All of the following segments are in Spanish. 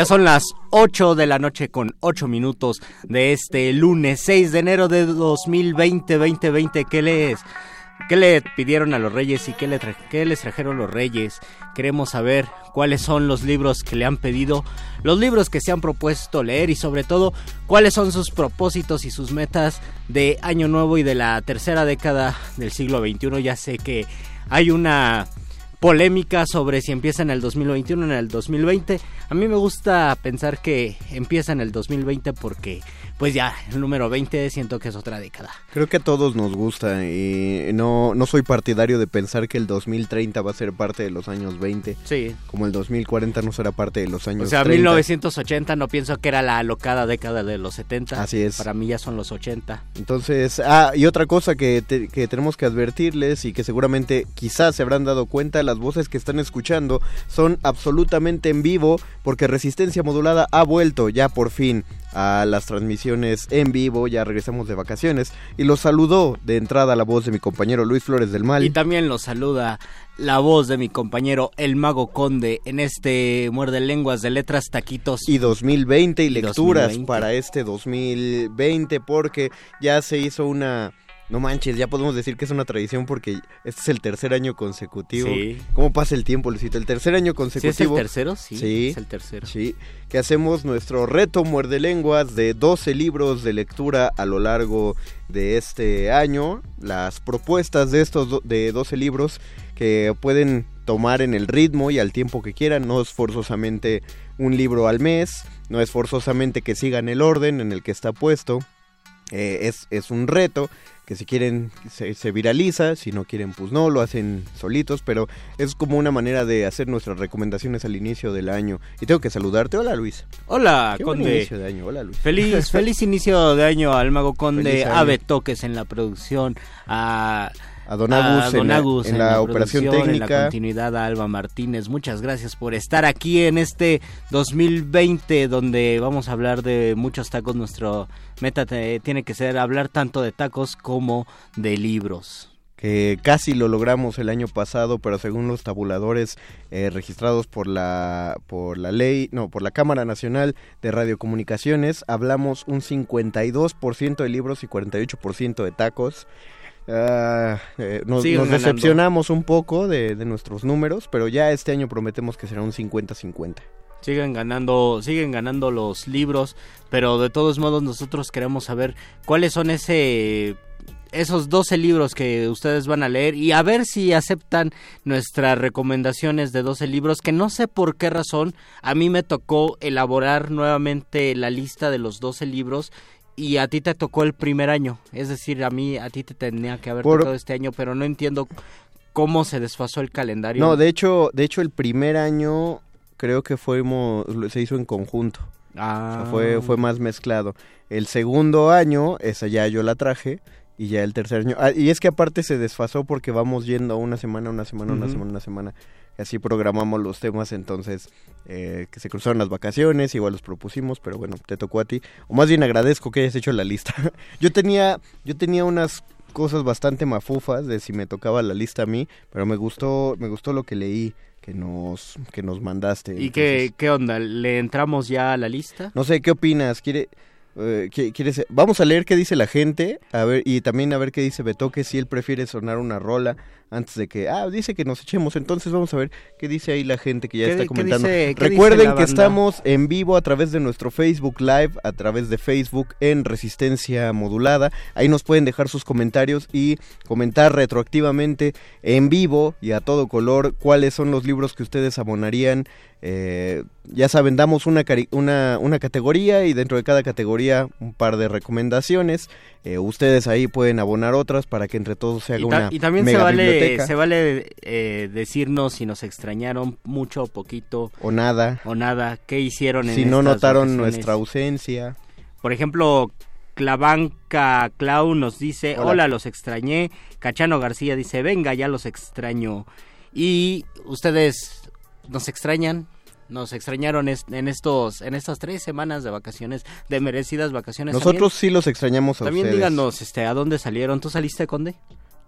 Ya son las 8 de la noche con 8 minutos de este lunes 6 de enero de 2020, 2020. ¿Qué les, qué le pidieron a los reyes y qué, le qué les trajeron los reyes? Queremos saber cuáles son los libros que le han pedido, los libros que se han propuesto leer y sobre todo cuáles son sus propósitos y sus metas de año nuevo y de la tercera década del siglo XXI. Ya sé que hay una polémica sobre si empieza en el 2021 o en el 2020. A mí me gusta pensar que empieza en el 2020 porque pues ya, el número 20 siento que es otra década. Creo que a todos nos gusta y no, no soy partidario de pensar que el 2030 va a ser parte de los años 20. Sí. Como el 2040 no será parte de los años 30. O sea, 1980 no pienso que era la alocada década de los 70. Así es. Para mí ya son los 80. Entonces, ah, y otra cosa que, que tenemos que advertirles y que seguramente quizás se habrán dado cuenta, las voces que están escuchando son absolutamente en vivo porque Resistencia Modulada ha vuelto ya por fin a las transmisiones en vivo, ya regresamos de vacaciones y los saludó de entrada la voz de mi compañero Luis Flores del Mal. Y también los saluda la voz de mi compañero El Mago Conde en este Muerde Lenguas de Letras Taquitos. Y 2020 y, lecturas para este 2020 porque ya se hizo una no manches, ya podemos decir que es una tradición porque este es el tercer año consecutivo. Sí. ¿Cómo pasa el tiempo, Luisito? El tercer año consecutivo. ¿Sí es el tercero? Sí, sí, es el tercero. Sí, que hacemos nuestro reto muerde lenguas de 12 libros de lectura a lo largo de este año. Las propuestas de estos de 12 libros que pueden tomar en el ritmo y al tiempo que quieran, no es forzosamente un libro al mes, no es forzosamente que sigan el orden en el que está puesto. Eh, es, es un reto que si quieren se, se, viraliza, si no quieren pues no, lo hacen solitos, pero es como una manera de hacer nuestras recomendaciones al inicio del año. Y tengo que saludarte, hola Luis. Hola Qué Conde. Buen inicio de año, hola Luis. Feliz, feliz inicio de año al Mago Conde, Ave Toques en la producción, a... A Don Agus, a Don Agus en, la, en, la, la operación técnica. En la continuidad a Alba Martínez. Muchas gracias por estar aquí en este 2020 donde vamos a hablar de muchos tacos. Nuestro meta te, tiene que ser hablar tanto de tacos como de libros que casi lo logramos el año pasado, pero según los tabuladores eh, registrados por la por la ley, no, por la Cámara Nacional de Radiocomunicaciones, hablamos un 52% de libros y 48% de tacos. Uh, eh, nos, nos decepcionamos un poco de, de, nuestros números, pero ya este año prometemos que será un 50-50. Siguen ganando, siguen ganando los libros, pero de todos modos nosotros queremos saber cuáles son ese esos 12 libros que ustedes van a leer y a ver si aceptan nuestras recomendaciones de 12 libros que no sé por qué razón a mí me tocó elaborar nuevamente la lista de los 12 libros y a ti te tocó el primer año. Es decir, a mí, a ti te tenía que haber Por... tocado este año, pero no entiendo cómo se desfasó el calendario. No, de hecho, de hecho el primer año creo que fuimos, se hizo en conjunto. Ah. O sea, fue, fue más mezclado. El segundo año, esa ya yo la traje. Y ya el tercer año. Ah, y es que aparte se desfasó porque vamos yendo una semana, una semana, uh -huh. una semana, una semana. Así programamos los temas, entonces eh, que se cruzaron las vacaciones, igual los propusimos, pero bueno, te tocó a ti. O más bien agradezco que hayas hecho la lista. yo tenía, yo tenía unas cosas bastante mafufas de si me tocaba la lista a mí, pero me gustó, me gustó lo que leí que nos, que nos mandaste. ¿Y entonces, qué, qué onda? ¿Le entramos ya a la lista? No sé, ¿qué opinas? ¿Quiere, Uh, ¿quieres? Vamos a leer qué dice la gente, a ver y también a ver qué dice Betoque si él prefiere sonar una rola antes de que ah dice que nos echemos, entonces vamos a ver qué dice ahí la gente que ya está comentando. Dice, Recuerden que estamos en vivo a través de nuestro Facebook Live, a través de Facebook en Resistencia Modulada. Ahí nos pueden dejar sus comentarios y comentar retroactivamente en vivo y a todo color cuáles son los libros que ustedes abonarían eh, ya saben, damos una, una, una categoría y dentro de cada categoría un par de recomendaciones. Eh, ustedes ahí pueden abonar otras para que entre todos se haga Y, una y también se mega vale, biblioteca. se vale eh, decirnos si nos extrañaron mucho o poquito O nada. o nada, qué hicieron en Si no estas notaron nuestra ausencia. Por ejemplo, Clavanca Clau nos dice, Hola. hola. los extrañé. Cachano García dice, venga, ya los extraño. Y ustedes nos extrañan, nos extrañaron en estos, en estas tres semanas de vacaciones, de merecidas vacaciones. Nosotros sí los extrañamos a También, también ustedes. díganos, este, ¿a dónde salieron? ¿Tú saliste, Conde?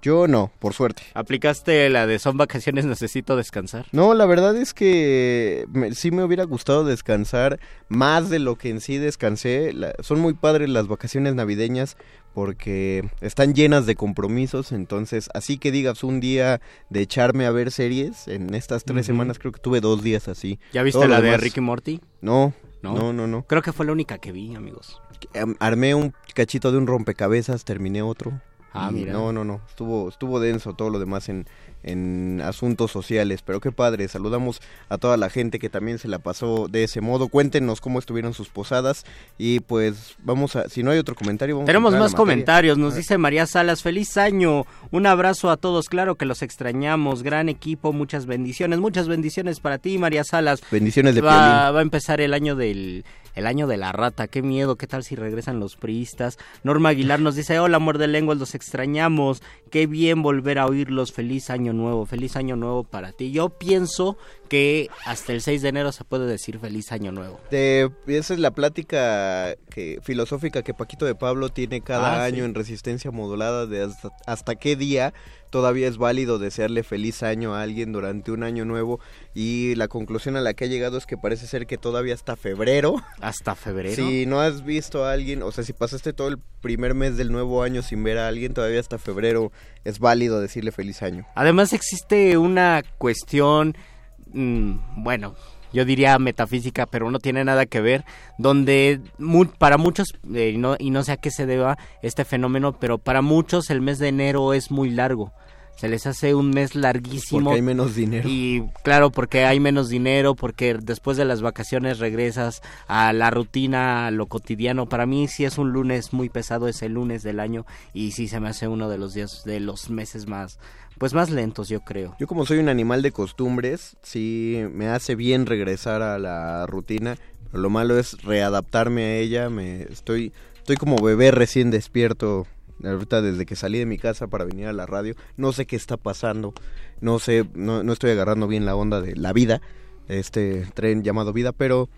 Yo no, por suerte. ¿Aplicaste la de son vacaciones, necesito descansar? No, la verdad es que me- sí me hubiera gustado descansar más de lo que en sí descansé. La- son muy padres las vacaciones navideñas porque están llenas de compromisos. Entonces, así que digas un día de echarme a ver series, en estas tres semanas creo que tuve dos días así. ¿Ya viste Todo la de demás- Ricky Morty? No, ¿No? no, no, no. Creo que fue la única que vi, amigos. Am- Armé un cachito de un rompecabezas, terminé otro. Ah, Y mira. No, no, no. Estuvo, estuvo denso todo lo demás en, en asuntos sociales. Pero qué padre. Saludamos a toda la gente que también se la pasó de ese modo. Cuéntenos cómo estuvieron sus posadas. Y pues vamos a. Si no hay otro comentario, vamos a Tenemos a más comentarios, nos dice María Salas, feliz año, un abrazo a todos, claro que los extrañamos, gran equipo, muchas bendiciones, muchas bendiciones para ti María Salas. Bendiciones de va, Piolín. va a empezar el año del el año de la rata, qué miedo, qué tal si regresan los priistas. Norma Aguilar nos dice, hola amor de lenguas, los extrañamos, qué bien volver a oírlos, feliz año nuevo, feliz año nuevo para ti. Yo pienso que hasta el 6 de enero se puede decir feliz año nuevo. De- esa es la plática que, filosófica que Paquito de Pablo tiene cada Ah, sí. año en resistencia modulada de hasta, hasta qué día todavía es válido desearle feliz año a alguien durante un año nuevo y la conclusión a la que ha llegado es que parece ser que todavía hasta febrero Hasta febrero. si no has visto a alguien o sea si pasaste todo el primer mes del nuevo año sin ver a alguien todavía hasta febrero es válido decirle feliz año Además existe una cuestión, mm, bueno, yo diría metafísica, pero no tiene nada que ver, donde mu- para muchos, eh, y no, y no sé a qué se deba este fenómeno, pero para muchos el mes de enero es muy largo. Se les hace un mes larguísimo. porque hay menos dinero Y claro, porque hay menos dinero, porque después de las vacaciones regresas a la rutina, a lo cotidiano. Para mí sí es un lunes muy pesado, es el lunes del año y sí se me hace uno de los días, de los meses más, pues más lentos yo creo. Yo como soy un animal de costumbres, sí me hace bien regresar a la rutina, pero lo malo es readaptarme a ella, me estoy estoy como bebé recién despierto ahorita desde que salí de mi casa para venir a la radio, no sé qué está pasando, no sé, no, no estoy agarrando bien la onda de la vida, este tren llamado vida, pero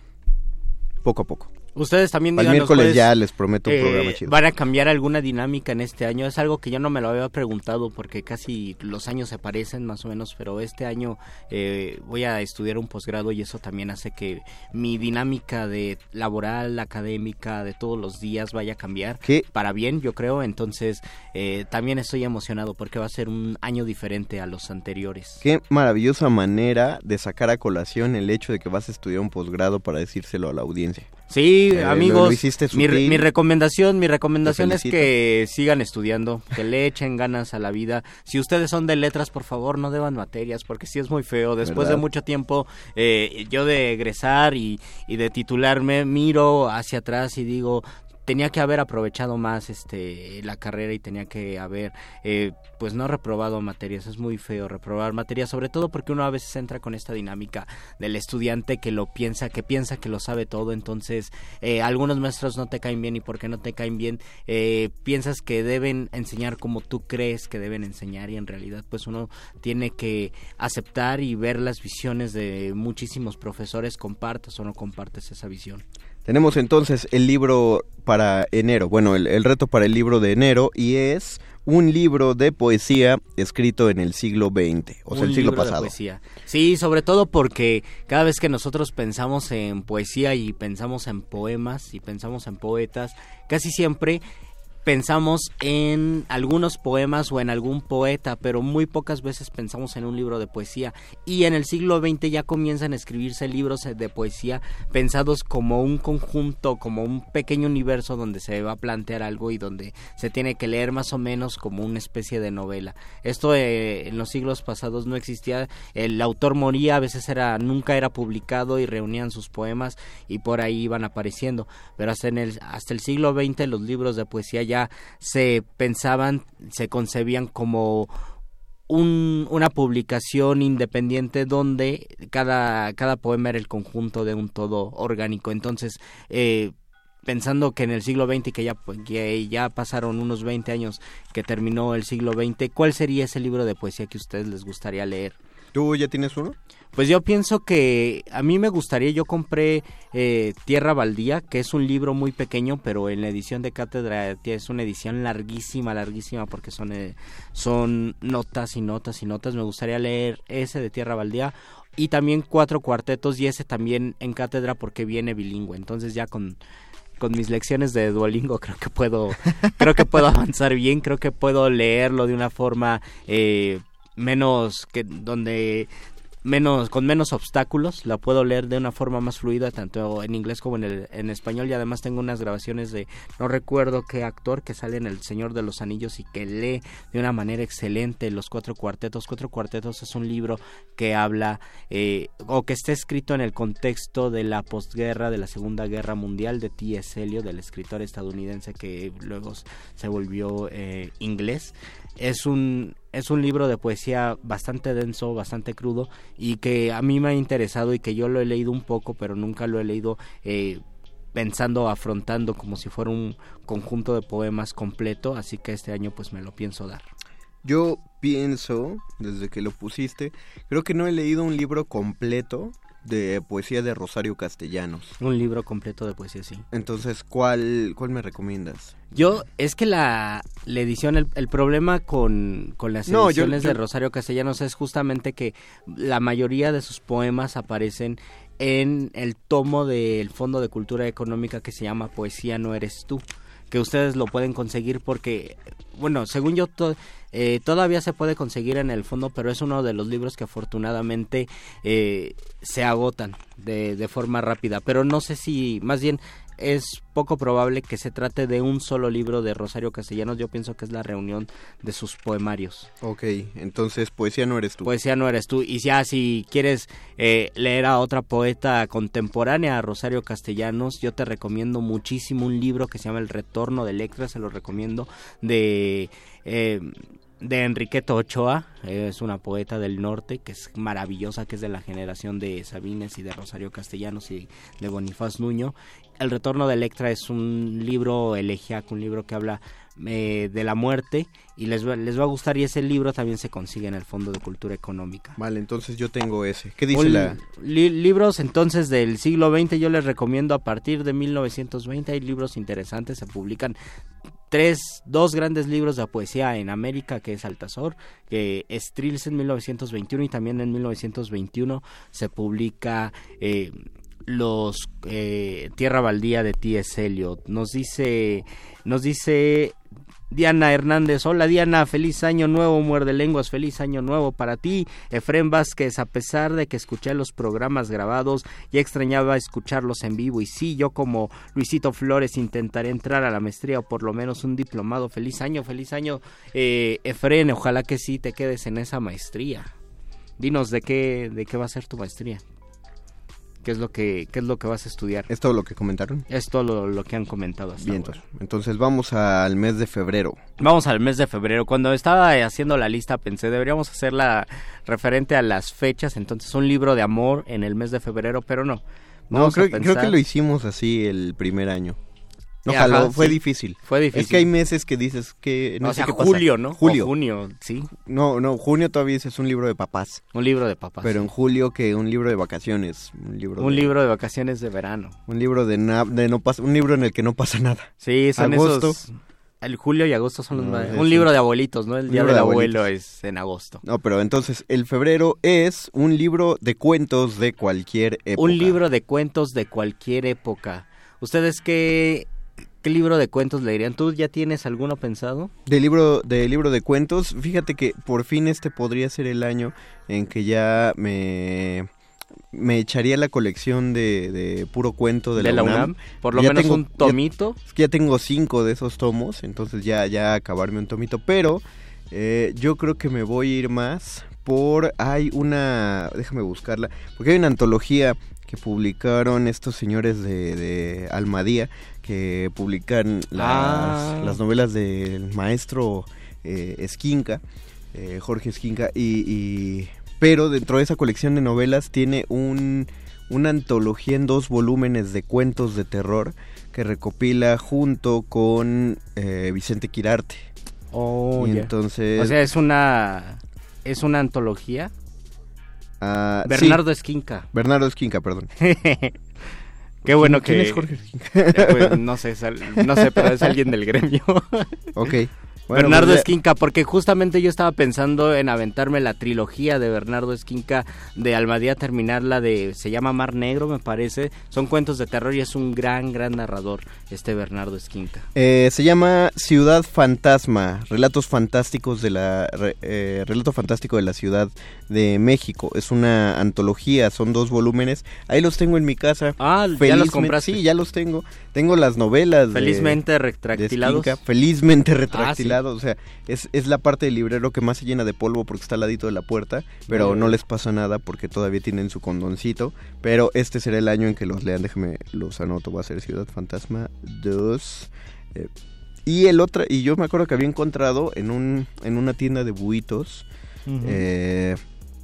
poco a poco. Ustedes también Al díganos, miércoles pues, ya les prometo un eh, programa chido. ¿Van a cambiar alguna dinámica en este año? Es algo que yo no me lo había preguntado porque casi los años se parecen más o menos, pero este año eh, voy a estudiar un posgrado y eso también hace que mi dinámica de laboral, académica, de todos los días vaya a cambiar. ¿Qué? Para bien, yo creo. Entonces, eh, también estoy emocionado porque va a ser un año diferente a los anteriores. Qué maravillosa manera de sacar a colación el hecho de que vas a estudiar un posgrado para decírselo a la audiencia. Sí, Eh, amigos, lo mi, mi recomendación, mi recomendación es que sigan estudiando, que le echen ganas a la vida. Si ustedes son de letras, por favor, no deban materias, porque sí es muy feo. Después ¿Verdad? de mucho tiempo, eh, yo de egresar y, y de titularme, miro hacia atrás y digo, tenía que haber aprovechado más este la carrera y tenía que haber eh, pues no reprobado materias es muy feo reprobar materias sobre todo porque uno a veces entra con esta dinámica del estudiante que lo piensa que piensa que lo sabe todo entonces eh, algunos maestros no te caen bien y porque no te caen bien eh, piensas que deben enseñar como tú crees que deben enseñar y en realidad pues uno tiene que aceptar y ver las visiones de muchísimos profesores compartas o no compartes esa visión Tenemos entonces el libro para enero, bueno, el, el reto para el libro de enero y es un libro de poesía escrito en el siglo XX, o sea, Un el siglo libro de pasado. poesía. Sí, sobre todo porque cada vez que nosotros pensamos en poesía y pensamos en poemas y pensamos en poetas, casi siempre pensamos en algunos poemas o en algún poeta, pero muy pocas veces pensamos en un libro de poesía. Y en el siglo XX ya comienzan a escribirse libros de poesía pensados como un conjunto, como un pequeño universo donde se va a plantear algo y donde se tiene que leer más o menos como una especie de novela. Esto eh, en los siglos pasados no existía. El autor moría, a veces era nunca era publicado y reunían sus poemas y por ahí iban apareciendo. Pero hasta en el hasta el siglo XX los libros de poesía ya se pensaban, se concebían como una publicación independiente donde cada, cada poema era el conjunto de un todo orgánico. Entonces, eh, pensando que en el siglo XX, que ya, que ya pasaron unos 20 años que terminó el siglo XX, ¿cuál sería ese libro de poesía que a ustedes les gustaría leer? ¿Tú ya tienes uno? Pues yo pienso que a mí me gustaría, yo compré eh, Tierra Baldía, que es un libro muy pequeño, pero en la edición de cátedra es una edición larguísima, larguísima, porque son, eh, son notas y notas y notas. Me gustaría leer ese de Tierra Baldía y también cuatro cuartetos y ese también en cátedra porque viene bilingüe. Entonces ya con con mis lecciones de Duolingo creo que puedo creo que puedo avanzar bien creo que puedo leerlo de una forma eh, menos que donde menos con menos obstáculos la puedo leer de una forma más fluida tanto en inglés como en, el, en español y además tengo unas grabaciones de no recuerdo qué actor que sale en El Señor de los Anillos y que lee de una manera excelente los cuatro cuartetos cuatro cuartetos es un libro que habla eh, o que está escrito en el contexto de la posguerra de la Segunda Guerra Mundial de T.S. Eliot del escritor estadounidense que luego se volvió eh, inglés es un es un libro de poesía bastante denso, bastante crudo y que a mí me ha interesado y que yo lo he leído un poco, pero nunca lo he leído eh, pensando, afrontando como si fuera un conjunto de poemas completo, así que este año pues me lo pienso dar. Yo pienso, desde que lo pusiste, creo que no he leído un libro completo de poesía de Rosario Castellanos. Un libro completo de poesía, sí. Entonces, ¿cuál, cuál me recomiendas? Yo, es que la, la edición, el, el, problema con, con las ediciones de Rosario Castellanos es justamente que la mayoría de sus poemas aparecen en el tomo del Fondo de Cultura Económica que se llama Poesía no eres tú que ustedes lo pueden conseguir porque, bueno, según yo, eh, todavía se puede conseguir en el fondo, pero es uno de los libros que afortunadamente eh, se agotan de, de forma rápida. Pero no sé si, más bien, es poco probable que se trate de un solo libro de Rosario Castellanos. Yo pienso que es la reunión de sus poemarios. Ok, entonces poesía no eres tú. Poesía no eres tú. Y ya si quieres eh, leer a otra poeta contemporánea, a Rosario Castellanos, yo te recomiendo muchísimo un libro que se llama El Retorno de Electra, se lo recomiendo, de... Eh, de Enriqueto Ochoa, es una poeta del norte que es maravillosa, que es de la generación de Sabines y de Rosario Castellanos y de Bonifaz Nuño. El retorno de Electra es un libro elegiaco, un libro que habla eh, de la muerte y les va, les va a gustar y ese libro también se consigue en el Fondo de Cultura Económica. Vale, entonces yo tengo ese. ¿Qué dice la...? libros entonces del siglo XX yo les recomiendo a partir de 1920 hay libros interesantes, se publican tres, dos grandes libros de poesía en América, que es Altazor, que es Trills en 1921 y también en 1921 se publica eh, los eh, Tierra Baldía de T.S. Eliot. Nos dice, nos dice Diana Hernández, hola Diana, feliz año nuevo, muerde lenguas, feliz año nuevo para ti. Efren Vázquez, a pesar de que escuché los programas grabados, ya extrañaba escucharlos en vivo y sí, yo como Luisito Flores intentaré entrar a la maestría o por lo menos un diplomado. Feliz año, feliz año, eh, Efren, ojalá que sí te quedes en esa maestría. Dinos de qué, de qué va a ser tu maestría qué es lo que qué es lo que vas a estudiar. ¿Es todo lo que comentaron? Es todo lo, que han comentado hasta Bien, entonces, entonces vamos al mes de febrero. Vamos al mes de febrero. Cuando estaba haciendo la lista pensé, deberíamos hacerla referente a las fechas, entonces un libro de amor en el mes de febrero, pero no. no, creo, creo que lo hicimos así el primer año. No, fue difícil. Fue difícil. Es que hay meses que dices que no, sé qué julio, ¿no? Julio. junio, sí. No, no, junio todavía es un libro de papás. Un libro de papás. Pero en julio que un libro de vacaciones, un libro Un libro de vacaciones de verano. Un libro de, de no pasa un libro en el que no pasa nada. Sí, son agosto. Esos, el julio y agosto son los más... Un libro de abuelitos, ¿no? El día del abuelo es en agosto. No, pero entonces el febrero es un libro de cuentos de cualquier época. Un libro de cuentos de cualquier época. ¿Ustedes qué ¿qué libro de cuentos leerían? ¿Tú ya tienes alguno pensado? De libro, de libro de cuentos, fíjate que por fin este podría ser el año en que ya me me echaría la colección de, de puro cuento de, ¿De la, UNAM. UNAM? Por lo Ya menos tengo- un ya- tomito. Es que ya tengo cinco de esos tomos, entonces ya, ya acabarme un tomito. Pero eh, yo creo que me voy a ir más por... Hay una... Déjame buscarla. Porque hay una antología que publicaron estos señores de, de Almadía, que publican las, Ah. las novelas del maestro eh, Esquinca, eh, Jorge Esquinca, y, y- Pero dentro de esa colección de novelas tiene un, una antología en dos volúmenes de cuentos de terror que recopila junto con eh, Vicente Quirarte. Oh, y entonces... O sea, es una es una antología. ah, sí, Bernardo Esquinca. Bernardo Esquinca, perdón. Qué bueno ¿Quién que es Jorge? Eh, pues, no sé, es al- no sé, pero es alguien del gremio. ok. Bueno, Bernardo pues Esquinca, porque justamente yo estaba pensando en aventarme la trilogía de Bernardo Esquinca de Almadía, terminarla de, se llama Mar Negro me parece, son cuentos de terror y es un gran, gran narrador este Bernardo Esquinca. Eh, se llama Ciudad Fantasma, relatos fantásticos de la eh, relato fantástico de la Ciudad de México. Es una antología, son dos volúmenes. Ahí los tengo en mi casa. Ah, ya los compraste. Sí, ya los tengo. Tengo las novelas. Felizmente de retractilados. Esquinca, felizmente Ah, O sea, es, es la parte del librero que más se llena de polvo porque está al ladito de la puerta. Pero no les pasa nada porque todavía tienen su condoncito. Pero este será el año en que los lean. Déjeme, los anoto. Va a ser Ciudad Fantasma 2. eh, y el otro, y yo me acuerdo que había encontrado en un en una tienda de buitos eh,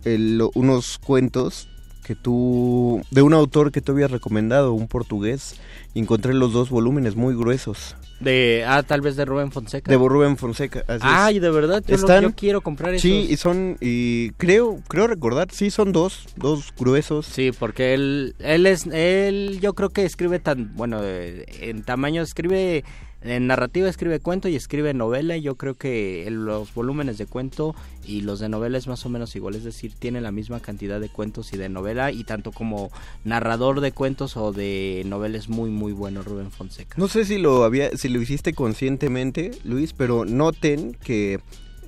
el- unos cuentos que tú de un autor que tú habías recomendado, un portugués, y encontré los dos volúmenes muy gruesos de, ah, tal vez de Rubén Fonseca. de Rubén Fonseca. así es. Ay, de verdad, yo, lo- Están- yo quiero comprar esos. sí, y son y creo creo recordar, sí son dos, dos gruesos. Sí, porque él, él es, él, yo creo que escribe tan, bueno, eh, en tamaño escribe, en narrativa escribe cuento y escribe novela. y Yo creo que los volúmenes de cuento y los de novela es más o menos igual, es decir, tiene la misma cantidad de cuentos y de novela y tanto como narrador de cuentos o de novela es muy muy bueno Rubén Fonseca. No sé si lo había si lo hiciste conscientemente, Luis, pero noten que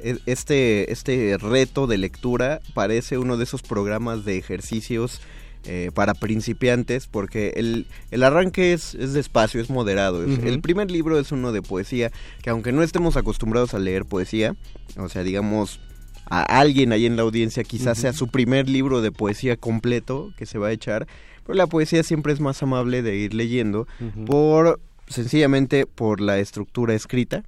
e- este este reto de lectura parece uno de esos programas de ejercicios eh, para principiantes porque el, el arranque es, es despacio, es moderado. El primer libro es uno de poesía que aunque no estemos acostumbrados a leer poesía, o sea, digamos a alguien ahí en la audiencia quizás sea su primer libro de poesía completo que se va a echar, pero la poesía siempre es más amable de ir leyendo por sencillamente por la estructura escrita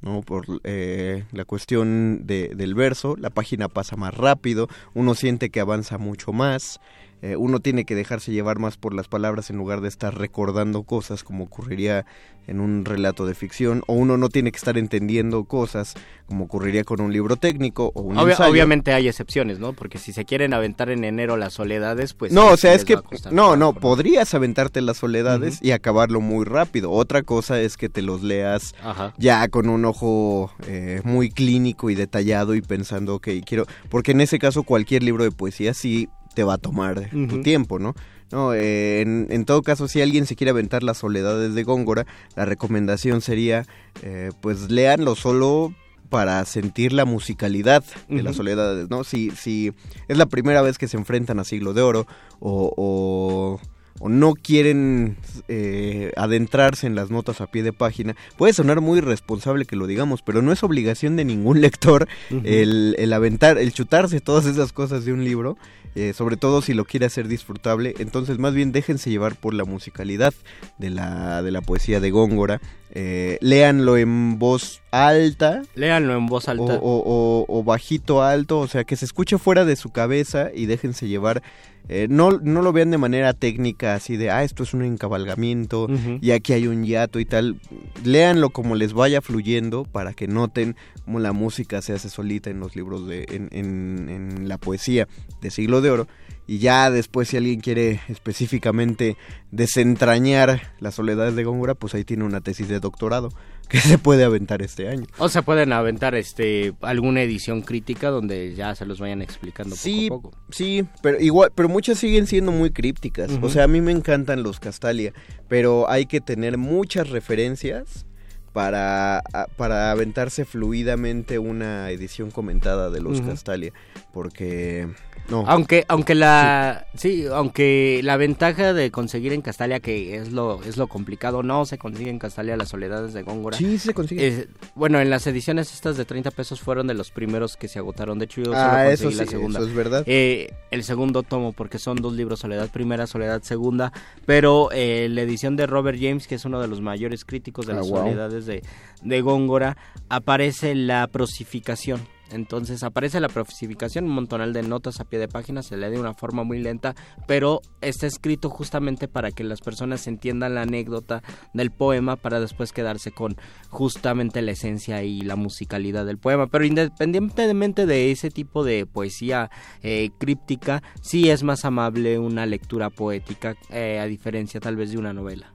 no por eh, la cuestión de- del verso la página pasa más rápido uno siente que avanza mucho más eh, uno tiene que dejarse llevar más por las palabras en lugar de estar recordando cosas como ocurriría en un relato de ficción o uno no tiene que estar entendiendo cosas como ocurriría con un libro técnico o un Obvia- ensayo. obviamente hay excepciones, ¿no? Porque si se quieren aventar en enero las soledades, pues... no, o sea, es que no, no, podrías aventarte las soledades y acabarlo muy rápido. Otra cosa es que te los leas Ajá. ya con un ojo eh, muy clínico y detallado y pensando, ok, quiero, porque en ese caso cualquier libro de poesía sí te va a tomar tu tiempo, ¿no? No, eh, en, en todo caso, si alguien se quiere aventar las soledades de Góngora, la recomendación sería, eh, pues léanlo solo para sentir la musicalidad de las soledades, ¿no? Si, si es la primera vez que se enfrentan a Siglo de Oro o, o, o no quieren eh, adentrarse en las notas a pie de página, puede sonar muy irresponsable que lo digamos, pero no es obligación de ningún lector el, el aventar, el chutarse todas esas cosas de un libro, eh, sobre todo si lo quiere hacer disfrutable, entonces más bien déjense llevar por la musicalidad de la, de la poesía de Góngora, eh, léanlo en voz alta, Léanlo en voz alta. o, o- o- o bajito alto, o sea, que se escuche fuera de su cabeza y déjense llevar. eh, no, no lo vean de manera técnica, así de, ah, esto es un encabalgamiento y aquí hay un hiato y tal. Léanlo como les vaya fluyendo para que noten cómo la música se hace solita en los libros de, en, en- en la poesía de Siglo de Oro. Y ya después si alguien quiere específicamente desentrañar las soledades de Góngora, pues ahí tiene una tesis de doctorado que se puede aventar este año. O se pueden aventar este alguna edición crítica donde ya se los vayan explicando sí, poco a poco. Sí, pero igual, pero muchas siguen siendo muy crípticas. O sea, a mí me encantan los Castalia, pero hay que tener muchas referencias para, para aventarse fluidamente una edición comentada de los. Castalia, porque no. Aunque, aunque la, sí. aunque la ventaja de conseguir en Castalia, que es lo, es lo complicado, no se consigue en Castalia las soledades de Góngora. Sí, se consigue. Es- bueno, en las ediciones estas de 30 pesos fueron de los primeros que se agotaron. De hecho, yo Ah, solo eso conseguí la sí, segunda. eso es verdad. Eh, el segundo tomo, porque son dos libros, Soledad Primera, Soledad Segunda, pero eh, la edición de Robert James, que es uno de los mayores críticos de Ah, las wow. soledades de, de Góngora, aparece la prosificación. Entonces aparece la prosificación, un montonal de notas a pie de página, se lee de una forma muy lenta, pero está escrito justamente para que las personas entiendan la anécdota del poema para después quedarse con justamente la esencia y la musicalidad del poema. Pero independientemente de ese tipo de poesía eh, críptica, sí es más amable una lectura poética, eh, a diferencia tal vez de una novela.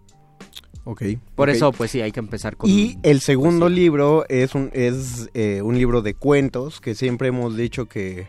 Ok. Por eso, pues sí, hay que empezar con... Y el segundo libro es un es eh, un libro de cuentos que siempre hemos dicho que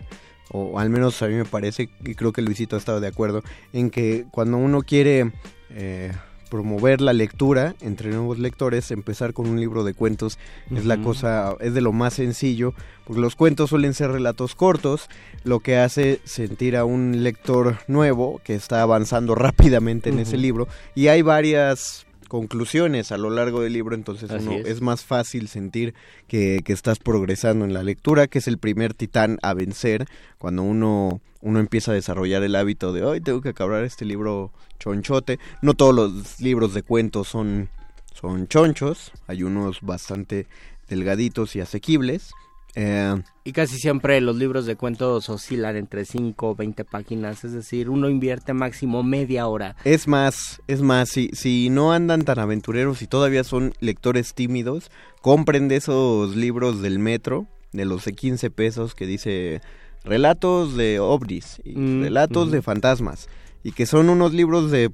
o al menos a mí me parece y creo que Luisito ha estado de acuerdo en que cuando uno quiere eh, promover la lectura entre nuevos lectores empezar con un libro de cuentos es la cosa es de lo más sencillo porque los cuentos suelen ser relatos cortos lo que hace sentir a un lector nuevo que está avanzando rápidamente en ese libro y hay varias conclusiones a lo largo del libro, entonces uno es. es. más fácil sentir que, que estás progresando en la lectura, que es el primer titán a vencer cuando uno, uno empieza a desarrollar el hábito de hoy tengo que acabar este libro chonchote. No todos los libros de cuentos son, son chonchos, hay unos bastante delgaditos y asequibles. Eh, Y casi siempre los libros de cuentos oscilan entre 5 o 20 páginas, es decir, uno invierte máximo media hora. Es más, es más, si, si no andan tan aventureros y todavía son lectores tímidos, compren de esos libros del metro, de los de 15 pesos que dice relatos de ovnis y Mm, relatos de fantasmas, y que son unos libros de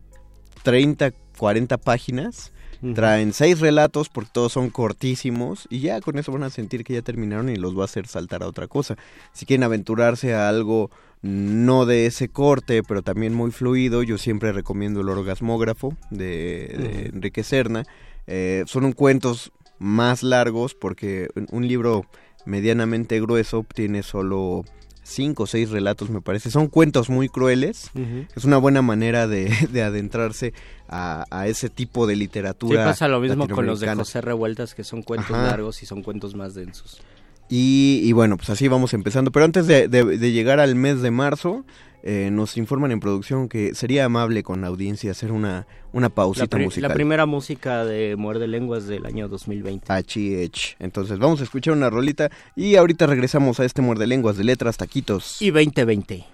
30, 40 páginas. Traen seis relatos porque todos son cortísimos y ya con eso van a sentir que ya terminaron y los va a hacer saltar a otra cosa. Si quieren aventurarse a algo no de ese corte, pero también muy fluido, yo siempre recomiendo el orgasmógrafo de, de. Enrique Serna. Eh, son un cuentos más largos porque un libro medianamente grueso tiene solo cinco o seis relatos me parece. Son cuentos muy crueles. Ujú. Es una buena manera de, de adentrarse a, a ese tipo de Sí, literatura. pasa lo mismo con los de. José Revueltas, que son cuentos Ajá. largos y son cuentos más densos. Y, y bueno, pues así vamos empezando. Pero antes de, de- de llegar al mes de marzo, eh, nos informan en producción que sería amable con la audiencia hacer una, una La, pausita pri- musical. la primera música de Muerde Lenguas del año 2020. HH. Entonces vamos a escuchar una rolita y ahorita regresamos a este muerde lenguas de letras, taquitos. Y 2020.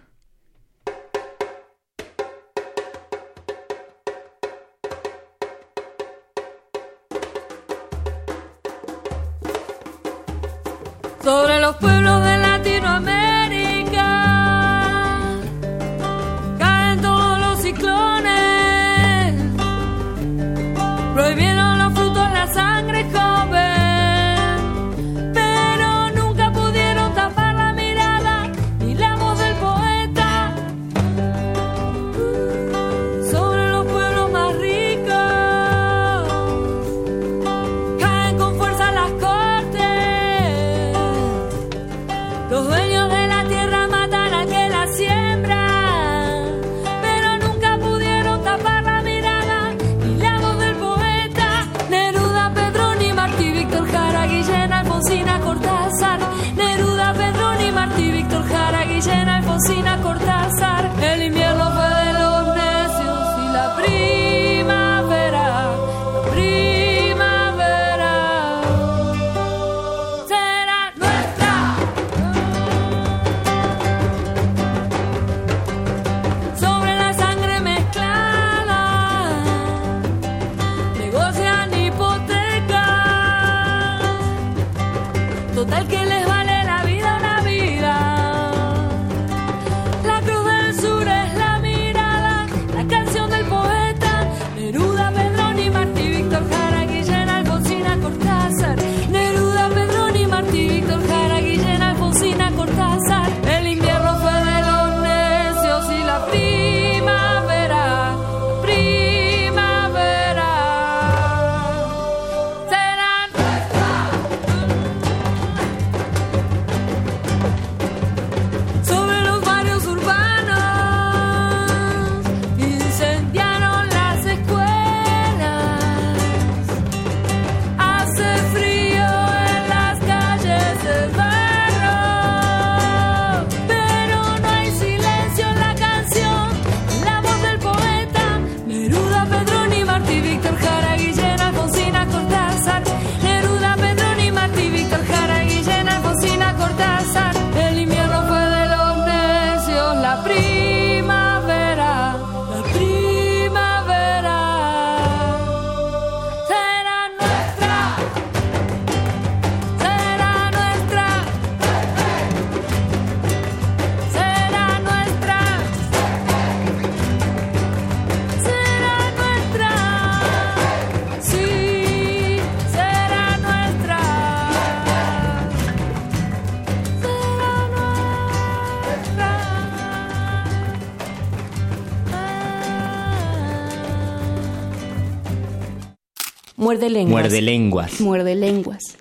Muerde lenguas. Muerde lenguas. Muerde lenguas.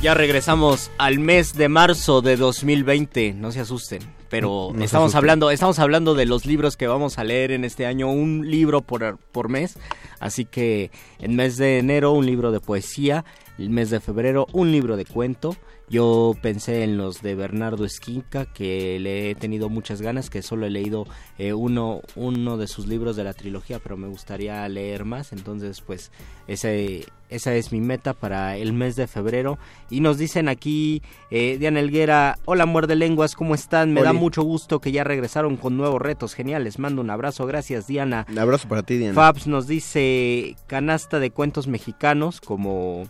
Ya regresamos al mes de marzo de 2020, no se asusten, pero No estamos asusten. hablando, estamos hablando de los libros que vamos a leer en este año, un libro por, por mes, así que en mes de enero un libro de poesía, el mes de febrero un libro de cuento. Yo pensé en los de Bernardo Esquinca, que le he tenido muchas ganas, que solo he leído eh, uno, uno de sus libros de la trilogía, pero me gustaría leer más. Entonces, pues, ese, esa es mi meta para el mes de febrero. Y nos dicen aquí, eh, Diana Elguera, hola muerde lenguas, ¿cómo están? Me da mucho gusto que ya regresaron con nuevos retos geniales. Mando un abrazo, gracias Diana. Un abrazo para ti, Diana. Fabs nos dice canasta de cuentos mexicanos como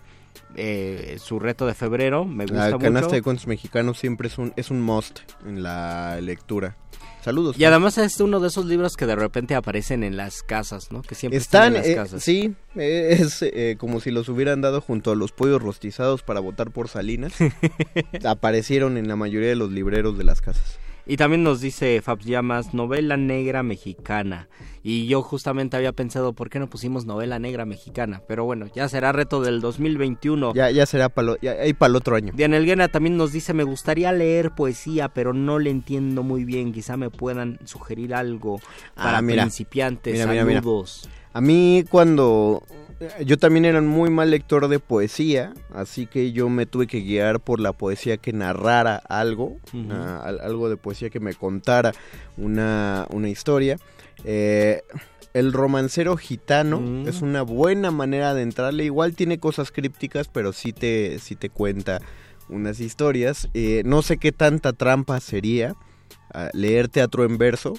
eh, su reto de febrero. Me gusta La canasta mucho. de cuentos mexicanos siempre es un, es un must en la lectura. Saludos. Y además es uno de esos libros que de repente aparecen en las casas, ¿no? Que siempre Están, están, en eh, las casas. sí, eh, es eh, como si los hubieran dado junto a los pollos rostizados para votar por Salinas. Aparecieron en la mayoría de los libreros de las casas. Y también nos dice Fabs Llamas, novela negra mexicana. Y yo justamente había pensado, ¿por qué no pusimos novela negra mexicana? Pero bueno, ya será reto del 2021. Ya, ya será para el otro año. Diana Elguena también nos dice, me gustaría leer poesía, pero no le entiendo muy bien. Quizá me puedan sugerir algo para Ah, mira. principiantes. Mira, mira, mira. Saludos. A mí cuando yo también era un muy mal lector de poesía, así que yo me tuve que guiar por la poesía que narrara algo, una- al- algo de poesía que me contara una, una historia. Eh, el romancero gitano Mm. es una buena manera de entrarle. Igual tiene cosas crípticas, pero sí te, sí te cuenta unas historias. Eh, no sé qué tanta trampa sería ah, leer teatro en verso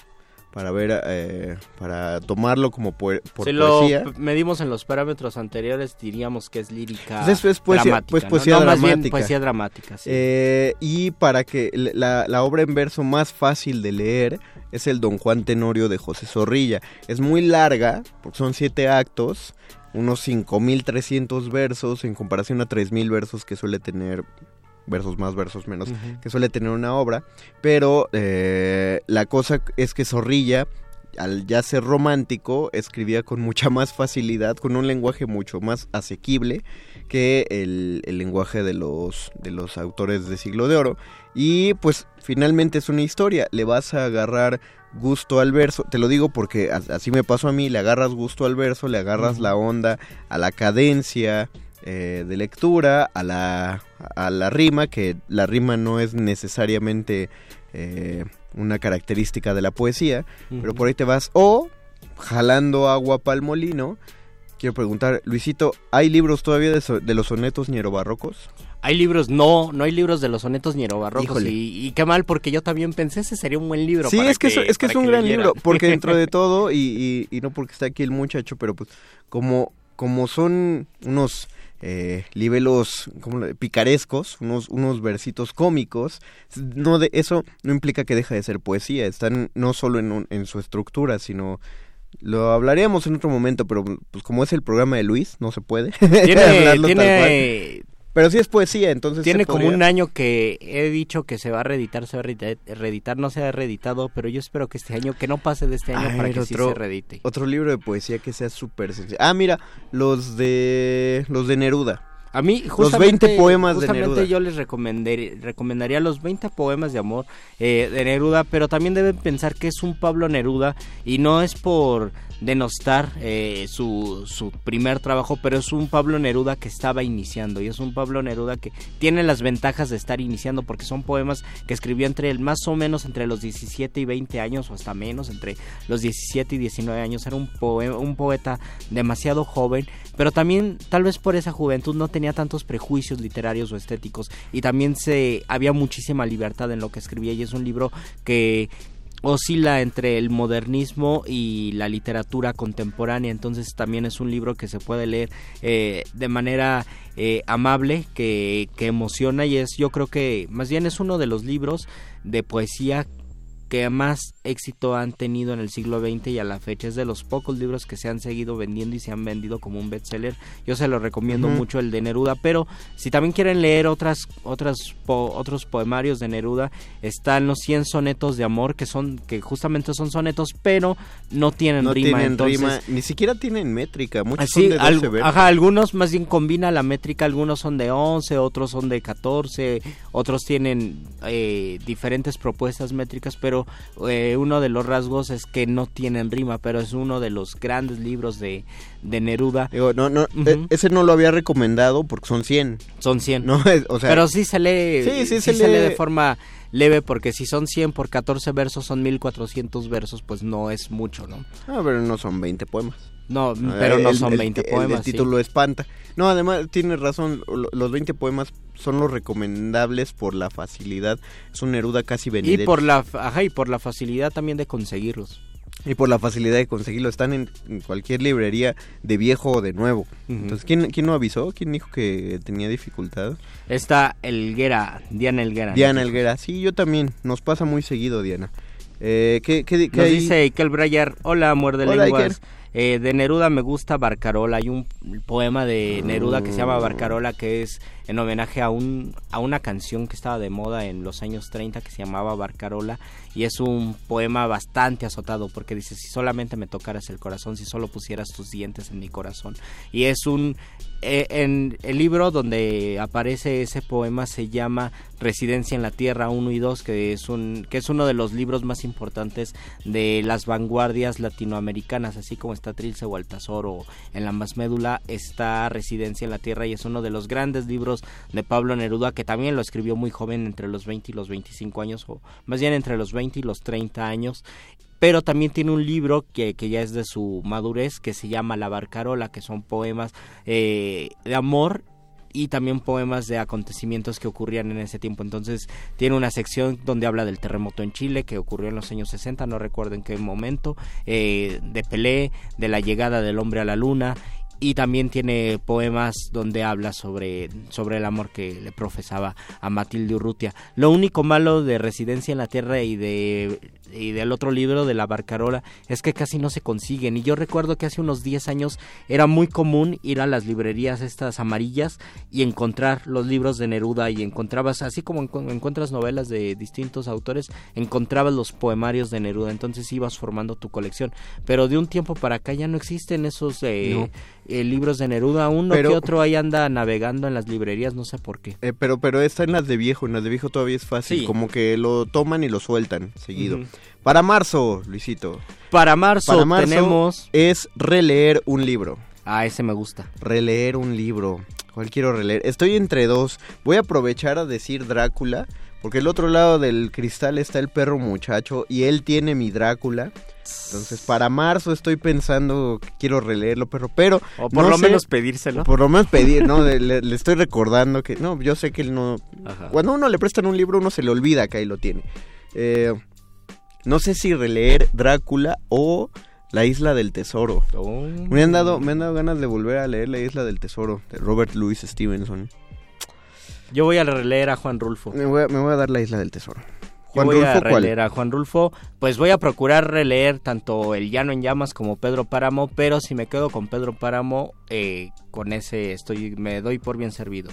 para ver, eh, para tomarlo como por si lo poesía. p- medimos en los parámetros anteriores, diríamos que es lírica Pues es- es poesía- dramática, pues ¿no? poesía No, más bien dramática. poesía dramática, sí. Eh, y para que la, la obra en verso más fácil de leer es el Don Juan Tenorio de José Zorrilla. Es muy larga, porque son siete actos, unos 5.300 versos en comparación a 3.000 versos que suele tener, versos más, versos menos, que suele tener una obra. Pero eh, la cosa es que Zorrilla, al ya ser romántico, escribía con mucha más facilidad, con un lenguaje mucho más asequible que el, el lenguaje de los, de los autores de siglo de oro. Y pues finalmente es una historia, le vas a agarrar gusto al verso, te lo digo porque as- así me pasó a mí, le agarras gusto al verso, le agarras la onda a la cadencia eh, de lectura, a la, a la rima, que la rima no es necesariamente eh, una característica de la poesía, pero por ahí te vas, o jalando agua pa'l molino. Quiero preguntar, Luisito, ¿hay libros todavía de, so- de los sonetos nierobarrocos? Hay libros, no, no hay libros de los sonetos nierobarrocos Híjole. y, y qué mal porque yo también pensé ese sería un buen libro. Sí, para es que, es- es, que es un gran libro, porque dentro de todo, y, y- y no porque está aquí el muchacho, pero pues como, como son unos eh, libelos como picarescos, unos, unos versitos cómicos, no de, eso no implica que deja de ser poesía, están no solo en, un- en su estructura, sino... Lo hablaríamos en otro momento, pero pues como es el programa de Luis, no se puede. tiene, tiene, Pero sí es poesía, entonces... tiene como podría- un año que he dicho que se va a reeditar, se va a reeditar, no se ha reeditado, pero yo espero que este año, que no pase de este año A para ver, que sí se reedite. Otro libro de poesía que sea súper sencillo. Ah, mira, los de los de Neruda. A mí, Los justamente, 20 poemas de justamente Neruda. yo les recomendar- recomendaría los 20 poemas de amor eh, de Neruda, pero también deben pensar que es un Pablo Neruda y no es por denostar eh, su, su primer trabajo, pero es un Pablo Neruda que estaba iniciando y es un Pablo Neruda que tiene las ventajas de estar iniciando porque son poemas que escribió entre el más o menos entre los 17 y 20 años o hasta menos, entre los 17 y 19 años. Era un, poe- un poeta demasiado joven, pero también tal vez por esa juventud no tenía tantos prejuicios literarios o estéticos y también se había muchísima libertad en lo que escribía y es un libro que oscila entre el modernismo y la literatura contemporánea, entonces también es un libro que se puede leer eh, de manera eh, amable, que, que emociona y es yo creo que más bien es uno de los libros de poesía que más éxito han tenido en el siglo XX y a la fecha. Es de los pocos libros que se han seguido vendiendo y se han vendido como un bestseller. Yo se lo recomiendo mucho el de Neruda, pero si también quieren leer otras, otras po- otros poemarios de Neruda, están los 100 sonetos de amor, que son que justamente son sonetos, pero no tienen no rima. tienen entonces, rima, ni siquiera tienen métrica, muchos Así, son de 12 al- ajá, algunos más bien combina la métrica, algunos son de 11, otros son de 14, otros tienen eh, diferentes propuestas métricas, pero eh, uno de los rasgos es que no tienen rima, pero es uno de los grandes libros de, de Neruda. Digo, no, no, Ujú. e- ese no lo había recomendado porque son 100. Son 100. No, es- o sea, pero sí se lee, Sí, sí, sí se se lee lee. de forma leve, porque si son 100 por 14 versos, son 1400 versos, pues no es mucho, ¿no? ah, pero no son 20 poemas. No, pero no El- son el- 20 el- poemas. El, título espanta. No, además tienes razón, lo- los 20 poemas son los recomendables por la facilidad. Es un Neruda casi Y venidero. por la, ajá, y por la facilidad también de conseguirlos. Y por la facilidad de conseguirlo. Están en, en cualquier librería de viejo o de nuevo. Entonces, ¿quién, ¿quién no avisó? ¿Quién dijo que tenía dificultad? Está Elguera, Diana Elguera. Diana dijo. Elguera. Sí, yo también. Nos pasa muy seguido, Diana. Eh, ¿qué, qué, qué Nos hay? dice Ikel Breyer, hola, muerde lenguas. Eh, de Neruda me gusta Barcarola. Hay un poema de Neruda que se llama Barcarola que es en homenaje a, un, a una canción que estaba de moda en los años 30 que se llamaba Barcarola. Y es un poema bastante azotado porque dice, si solamente me tocaras el corazón, si solo pusieras tus dientes en mi corazón. Y es un... eh, en el libro donde aparece ese poema se llama Residencia en la Tierra 1 y 2, que es, un, que es uno de los libros más importantes de las vanguardias latinoamericanas, así como está Trilce o Altazor o en la más médula está Residencia en la Tierra y es uno de los grandes libros de Pablo Neruda que también lo escribió muy joven entre los 20 y los 25 años o más bien entre los 20 y los 30 años pero también tiene un libro que, que ya es de su madurez que se llama La Barcarola, que son poemas eh, de amor y también poemas de acontecimientos que ocurrían en ese tiempo. Entonces tiene una sección donde habla del terremoto en Chile que ocurrió en los años 60, no recuerdo en qué momento, eh, de Pelé, de la llegada del hombre a la luna y también tiene poemas donde habla sobre, sobre el amor que le profesaba a Matilde Urrutia. Lo único malo de Residencia en la Tierra y de y del otro libro de la Barcarola es que casi no se consiguen y yo recuerdo que hace unos 10 años era muy común ir a las librerías estas amarillas y encontrar los libros de Neruda y encontrabas así como encu- encuentras novelas de distintos autores encontrabas los poemarios de Neruda entonces ibas formando tu colección pero de un tiempo para acá ya no existen esos eh, No. eh, libros de Neruda uno Pero- que otro ahí anda navegando en las librerías no sé por qué Eh, pero, pero está en las de viejo, en las de viejo todavía es fácil. Sí. Como que lo toman y lo sueltan seguido. Para marzo, Luisito. para marzo, Para marzo tenemos es releer un libro. ah ese me gusta Releer un libro. ¿Cuál quiero releer? Estoy entre dos. Voy a aprovechar a decir Drácula. Porque el otro lado del cristal está el perro muchacho y él tiene mi Drácula. Entonces, para marzo estoy pensando que quiero releerlo, perro. Pero, o por no lo sé- menos pedírselo por lo menos pedir, ¿no? Le, estoy recordando que, no, yo sé que él no. Ajá. Cuando a uno le prestan un libro, uno se le olvida que ahí lo tiene. Eh, no sé si releer Drácula o La Isla del Tesoro. Oh. Me han dado, me han dado ganas de volver a leer La Isla del Tesoro de Robert Louis Stevenson. Yo voy a releer a Juan Rulfo. Me voy a, me voy a dar La Isla del Tesoro. Yo Juan voy a Rulfo, ¿cuál? releer a Juan Rulfo. Pues voy a procurar releer tanto El Llano en Llamas como Pedro Páramo, pero si me quedo con Pedro Páramo, eh, con ese estoy, me doy por bien servido.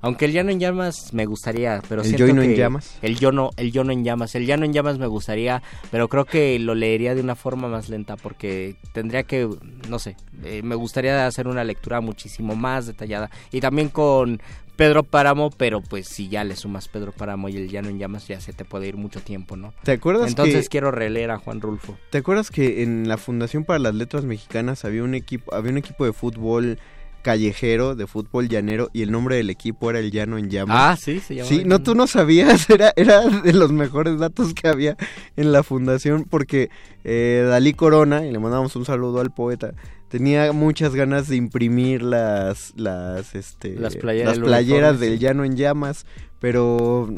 Aunque el llano en llamas me gustaría, pero ¿El siento en que- llamas? El yono, el yono en llamas. El llano en llamas me gustaría, pero creo que lo leería de una forma más lenta porque tendría que, no sé, eh, me gustaría hacer una lectura muchísimo más detallada. Y también con Pedro Páramo, pero pues si ya le sumas Pedro Páramo y el llano en llamas ya se te puede ir mucho tiempo, ¿no? ¿Te acuerdas Entonces que, quiero releer a Juan Rulfo. ¿Te acuerdas que en la Fundación para las Letras Mexicanas había un equipo, había un equipo de fútbol callejero, de fútbol llanero, y el nombre del equipo era el Llano en Llamas? Ah, sí, se llama. Sí, no, tú no sabías, era, era de los mejores datos que había en la fundación, porque eh, Dalí Corona, y le mandamos un saludo al poeta, tenía muchas ganas de imprimir las las este Las playeras, el playeras uniforme, del sí. llano en llamas, pero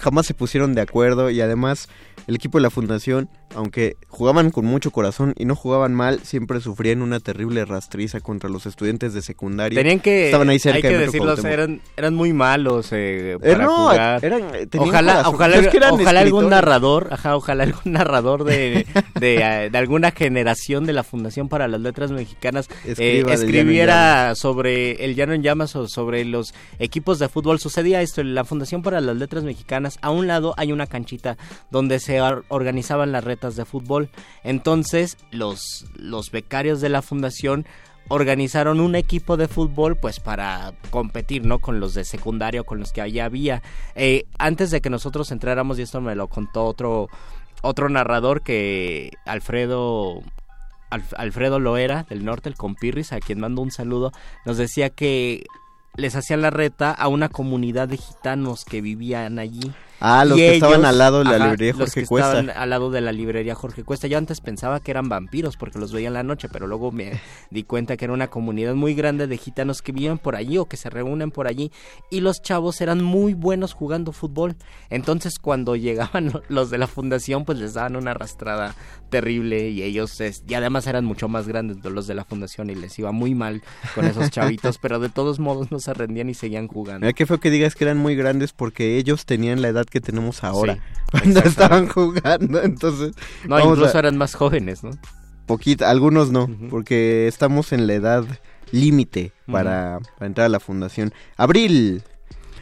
jamás se pusieron de acuerdo y además el equipo de la fundación, aunque jugaban con mucho corazón y no jugaban mal, siempre sufrían una terrible rastriza contra los estudiantes de secundaria. Tenían que, estaban ahí cerca hay que de Cuauhtémoc. eran, eran muy malos eh, Eh, para no, jugar. eran- tenían ojalá, corazón. ojalá, Es que eran ojalá algún narrador, ajá, ojalá algún narrador de, de, eh, de alguna generación de la Fundación para las Letras Mexicanas eh, escribiera sobre el Llano en Llamas o sobre los equipos de fútbol. Sucedía esto, en la Fundación para las Letras Mexicanas, a un lado hay una canchita donde se or- organizaban las de fútbol. Entonces, los, los becarios de la Fundación organizaron un equipo de fútbol pues para competir no con los de secundario con los que allá había. Eh, antes de que nosotros entráramos y esto me lo contó otro otro narrador que Alfredo Alf- Alfredo Loera del norte el compirris a quien mando un saludo nos decía que les hacían la reta a una comunidad de gitanos que vivían allí Ah, los y que estaban al lado de la ajá, librería los Jorge que Cuesta. estaban al lado de la librería Jorge Cuesta. Yo antes pensaba que eran vampiros porque los veía en la noche, pero luego me di cuenta que era una comunidad muy grande de gitanos que viven por allí o que se reúnen por allí y los chavos eran muy buenos jugando fútbol. Entonces cuando llegaban lo- los de la fundación pues les daban una arrastrada terrible y ellos es- y además eran mucho más grandes de los de la fundación y les iba muy mal con esos chavitos, pero de todos modos no se rendían y seguían jugando. Mira qué feo que digas que eran muy grandes porque ellos tenían la edad que tenemos ahora. Sí, cuando estaban jugando, entonces... No, incluso a- eran más jóvenes, ¿no? Poquito, algunos no, porque estamos en la edad límite para, para entrar a la fundación. Abril,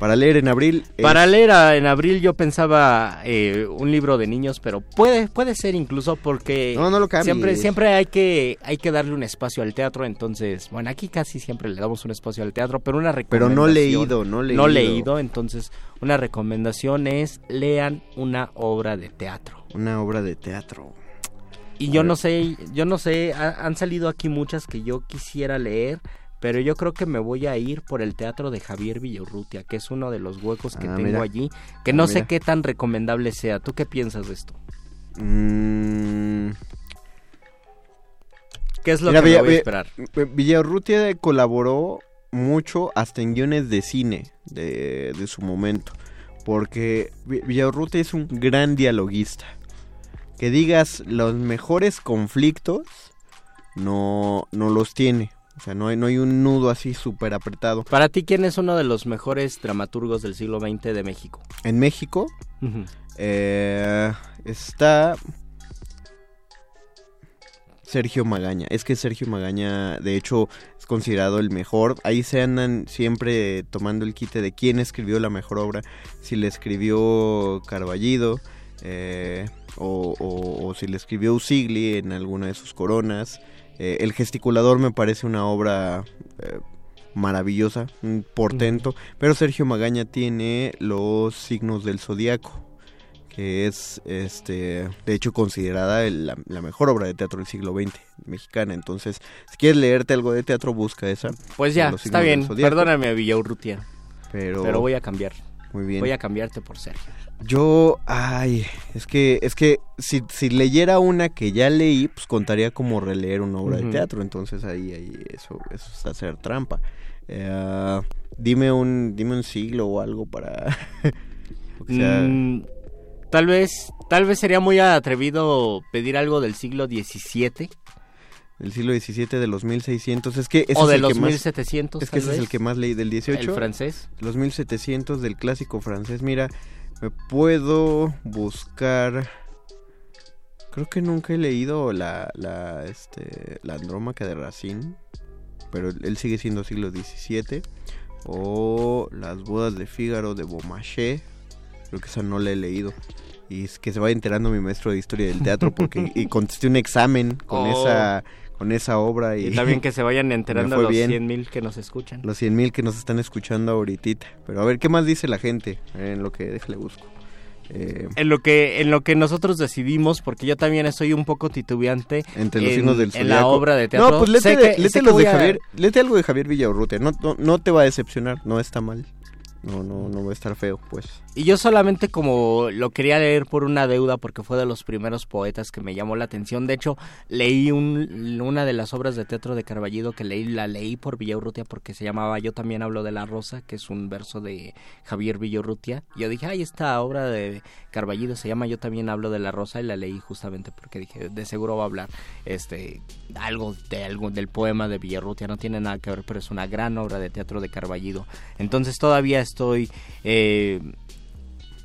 para leer en abril. es- Para leer a- en abril yo pensaba eh, un libro de niños, pero puede puede ser incluso porque No, no lo siempre siempre hay que hay que darle un espacio al teatro, entonces bueno aquí casi siempre le damos un espacio al teatro, pero una Pero recomendación no leído, no leído. no leído, entonces una recomendación es lean una obra de teatro. Una obra de teatro. Y yo no sé, yo no sé, ha- han salido aquí muchas que yo quisiera leer, pero yo creo que me voy a ir por el teatro de Javier Villarrutia, que es uno de los huecos que Ah, tengo mira. allí, que Ah, no sé qué tan recomendable sea. ¿Tú qué piensas de esto? Mm, ¿Qué es lo Mira, que me Villa- voy a esperar? Villarrutia colaboró mucho hasta en guiones de cine de, de su momento. Porque Vi- Villarrutia es un gran dialoguista. Que digas los mejores conflictos, no, no los tiene. O sea, no hay, no hay un nudo así súper apretado. Para ti, ¿quién es uno de los mejores dramaturgos del siglo XX de México? En México eh, está Sergio Magaña. Es que Sergio Magaña, de hecho, es considerado el mejor. Ahí se andan siempre tomando el quite de quién escribió la mejor obra. Si le escribió Carballido eh, o, o- o si le escribió Usigli en alguna de sus coronas. Eh, el gesticulador me parece una obra eh, maravillosa, un portento. Pero Sergio Magaña tiene los signos del zodiaco que es este de hecho considerada el- la, la mejor obra de teatro del siglo XX mexicana. Entonces, si quieres leerte algo de teatro, busca esa. Pues ya, está bien. Perdóname, Villaurrutia, Pero, pero voy a cambiar. muy bien. Voy a cambiarte por Sergio. Yo, ay, es que es que si, si leyera una que ya leí, pues contaría como releer una obra de teatro. Entonces ahí, ahí eso, eso es hacer trampa. Eh, dime un dime un siglo o algo para o sea, Mm, tal vez, tal vez sería muy atrevido pedir algo del siglo XVII del siglo XVII de los 1600 es que ese o es de el los que más 1700. es que ese es el que más leí del 18 El francés. los 1700 del clásico francés. Mira, me puedo buscar. Creo que nunca he leído la, la, este, la Andrómaca de Racine, pero él sigue siendo siglo XVII. O Las bodas de Fígaro de Beaumarchais. Creo que esa no la he leído. Y es que se va enterando mi maestro de historia del teatro porque y contesté un examen con Oh. esa con esa obra y, Y también que se vayan enterando los. 100 mil que nos escuchan. los 100 mil que nos están escuchando ahorita. Pero a ver, ¿qué más dice la gente? En lo que déjale busco. Eh, En lo que en lo que nosotros decidimos, porque yo también estoy un poco titubeante entre los en, signos del en la zodiaco. obra de teatro. No, pues léete, Sé que- léete los de a- Javier, léete algo de Javier Villaurrutia, no, no, no te va a decepcionar, no está mal. No, no, no va a estar feo, pues. Y yo solamente como lo quería leer por una deuda porque fue de los primeros poetas que me llamó la atención. De hecho, leí un, una de las obras de teatro de Carballido que leí, la leí por Villaurrutia porque se llamaba Yo también hablo de la rosa, que es un verso de Javier Villaurrutia. Yo dije, ay, esta obra de Carballido se llama Yo también hablo de la rosa y la leí justamente porque dije, de seguro va a hablar este algo de algo del poema de Villarrutia, no tiene nada que ver, pero es una gran obra de teatro de Carballido. Entonces todavía estoy eh,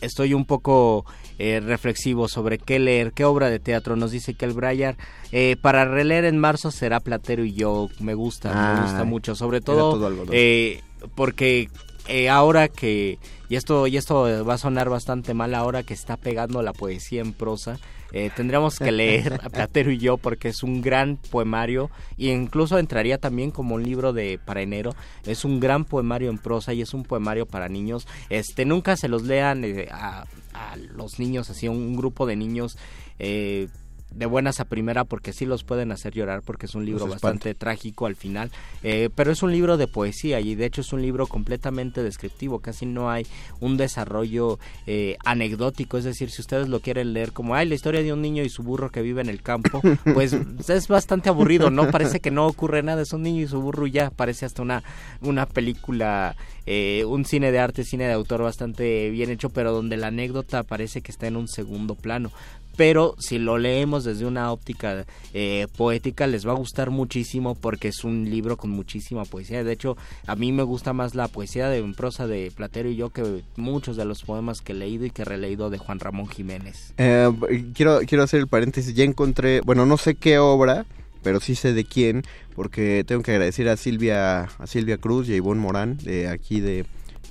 estoy un poco eh, reflexivo sobre qué leer, qué obra de teatro. Nos dice que el Brayar, eh, para releer en marzo será Platero y yo. Me gusta, me gusta mucho. Sobre todo eh, porque eh, ahora que, y esto, y esto va a sonar bastante mal, ahora que está pegando la poesía en prosa, eh, tendríamos que leer a Platero y yo porque es un gran poemario e incluso entraría también como un libro de para enero. Es un gran poemario en prosa y es un poemario para niños. Este nunca se los lean eh, a, a los niños así un grupo de niños. eh, de buenas a primera porque sí los pueden hacer llorar porque es un libro bastante trágico al final. Eh, pero es un libro de poesía y de hecho es un libro completamente descriptivo. Casi no hay un desarrollo eh, anecdótico. Es decir si ustedes lo quieren leer como ay la historia de un niño y su burro que vive en el campo pues es bastante aburrido no parece que no ocurre nada. Es un niño y su burro y ya. Parece hasta una una película eh, un cine de arte cine de autor bastante bien hecho pero donde la anécdota parece que está en un segundo plano pero si lo leemos desde una óptica eh, poética les va a gustar muchísimo porque es un libro con muchísima poesía. De hecho, a mí me gusta más la poesía de en prosa de Platero y yo que muchos de los poemas que he leído y que he releído de Juan Ramón Jiménez. Eh, quiero, quiero hacer el paréntesis. Ya encontré, bueno, no sé qué obra, pero sí sé de quién, porque tengo que agradecer a Silvia, a Silvia Cruz y a Ivonne Morán, de aquí de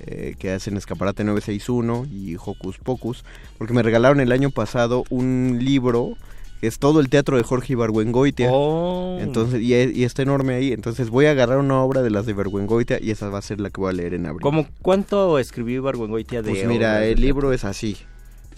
eh, que hacen Escaparate 961 y Hocus Pocus, porque me regalaron el año pasado un libro que es todo el teatro de Jorge Ibargüengoitia. Oh. Entonces, y, y está enorme ahí. Entonces voy a agarrar una obra de las de Ibargüengoitia y esa va a ser la que voy a leer en abril. ¿Cómo, ¿Cuánto escribió Ibargüengoitia de Pues mira, el libro es así.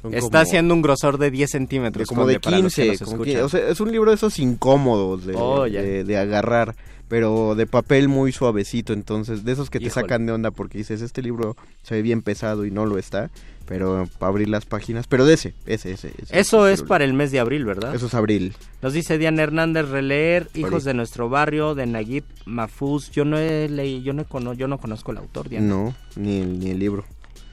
Son Está haciendo un grosor de 10 de centímetros. como de Conde, para los que 15, nos como escuchan. 15, o sea, es un libro de esos incómodos de, Oh, ya. de, de agarrar, pero de papel muy suavecito, entonces de esos que te Híjole. sacan de onda porque dices, este libro se ve bien pesado y no lo está, pero para abrir las páginas, pero de ese, ese, ese. ese Eso es para el mes de abril, ¿verdad? Eso es abril. Nos dice Diana Hernández releer Hijos de nuestro barrio de Naguib Mahfouz. Yo no he leído, yo no yo no conozco el autor, Diana. No, ni el, ni el libro.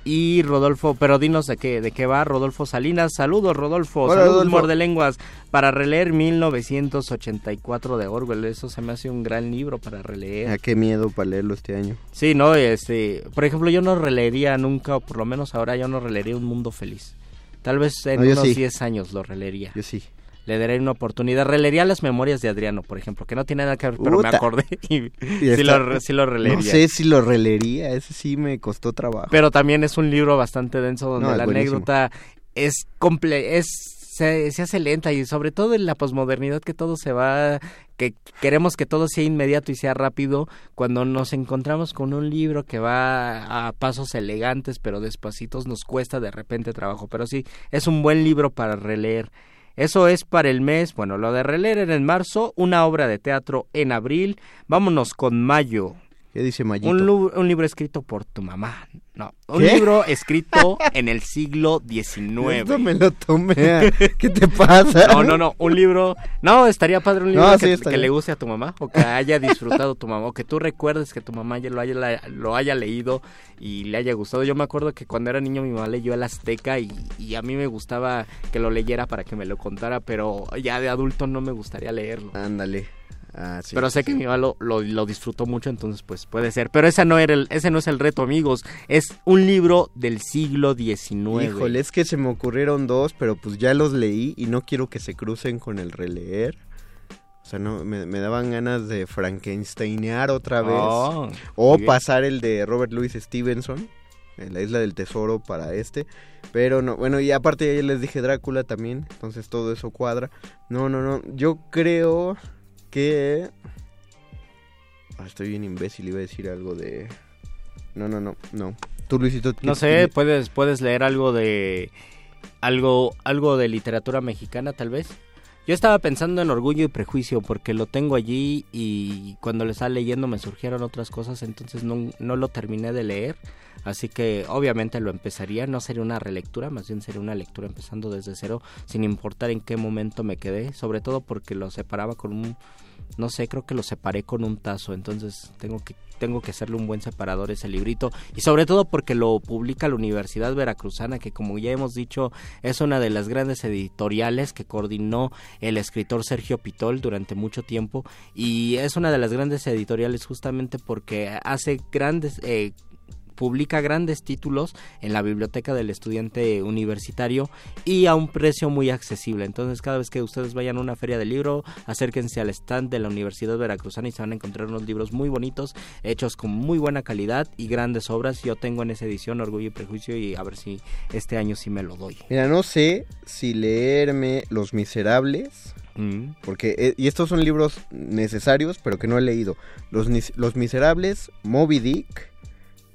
Y Rodolfo, pero dinos de qué de qué va Rodolfo Salinas. Saludos Rodolfo, Hola, saludos Rodolfo. muerde lenguas para releer 1984 de Orwell. Eso se me hace un gran libro para releer. Ah, qué miedo para leerlo este año. Sí, no, este, por ejemplo, yo no releería nunca, o por lo menos ahora yo no releería Un Mundo Feliz. Tal vez en No, unos sí. 10 años lo releería. Yo sí. Le daré una oportunidad. Releería las memorias de Adriano, por ejemplo, que no tiene nada que ver, pero me acordé y, Y sí, lo, re- sí lo releería. No sé si lo releería, ese sí me costó trabajo. Pero también es un libro bastante denso donde No, la buenísimo. anécdota es comple es se, se hace lenta y sobre todo en la posmodernidad que todo se va que queremos que todo sea inmediato y sea rápido cuando nos encontramos con un libro que va a pasos elegantes pero despacitos nos cuesta de repente trabajo pero sí es un buen libro para releer eso es para el mes, bueno, lo de releer en marzo, una obra de teatro en abril, vámonos con mayo, ¿Qué dice Mayito? un, un libro escrito por tu mamá. No, un ¿Qué? libro escrito en el siglo XIX. Esto me lo tomé. a- ¿Qué te pasa? No, no, no, un libro. No, estaría padre un libro No, que, sí, que le guste a tu mamá o que haya disfrutado tu mamá o que tú recuerdes que tu mamá ya lo haya, lo haya leído y le haya gustado. Yo me acuerdo que cuando era niño mi mamá leyó El Azteca y, y a mí me gustaba que lo leyera para que me lo contara, pero ya de adulto no me gustaría leerlo. Ándale. Ah, sí. Pero sé que mi mamá lo, lo, lo disfrutó mucho, entonces pues puede ser. Pero ese no, era el, ese no es el reto, amigos. Es un libro del siglo XIX. Híjole, es que se me ocurrieron dos, pero pues ya los leí y no quiero que se crucen con el releer. O sea, no, me, me daban ganas de Frankensteinear otra vez. Oh, o pasar el de Robert Louis Stevenson, eh, La Isla del Tesoro para este. Pero no, bueno, y aparte ya les dije Drácula también, entonces todo eso cuadra. No, no, no, yo creo que... Ah, estoy bien imbécil, iba a decir algo de... No, no, no, no. Tú, Luisito... ¿qué- No sé, puedes, puedes leer algo de algo, algo de literatura mexicana, tal vez. Yo estaba pensando en Orgullo y Prejuicio porque lo tengo allí y cuando lo estaba leyendo me surgieron otras cosas, entonces no, no lo terminé de leer. Así que obviamente lo empezaría, no sería una relectura, más bien sería una lectura empezando desde cero, sin importar en qué momento me quedé, sobre todo porque lo separaba con un, no sé, creo que lo separé con un tazo, entonces tengo que tengo que hacerle un buen separador ese librito. Y sobre todo porque lo publica la Universidad Veracruzana que como ya hemos dicho es una de las grandes editoriales que coordinó el escritor Sergio Pitol durante mucho tiempo. Y es una de las grandes editoriales justamente porque hace grandes eh, publica grandes títulos en la biblioteca del estudiante universitario y a un precio muy accesible. Entonces, cada vez que ustedes vayan a una feria de libro, acérquense al stand de la Universidad Veracruzana y se van a encontrar unos libros muy bonitos, hechos con muy buena calidad y grandes obras. Yo tengo en esa edición Orgullo y Prejuicio y a ver si este año sí me lo doy. Mira, no sé si leerme Los Miserables. Mm. Porque, eh, y estos son libros necesarios, pero que no he leído. Los, Los Miserables, Moby Dick,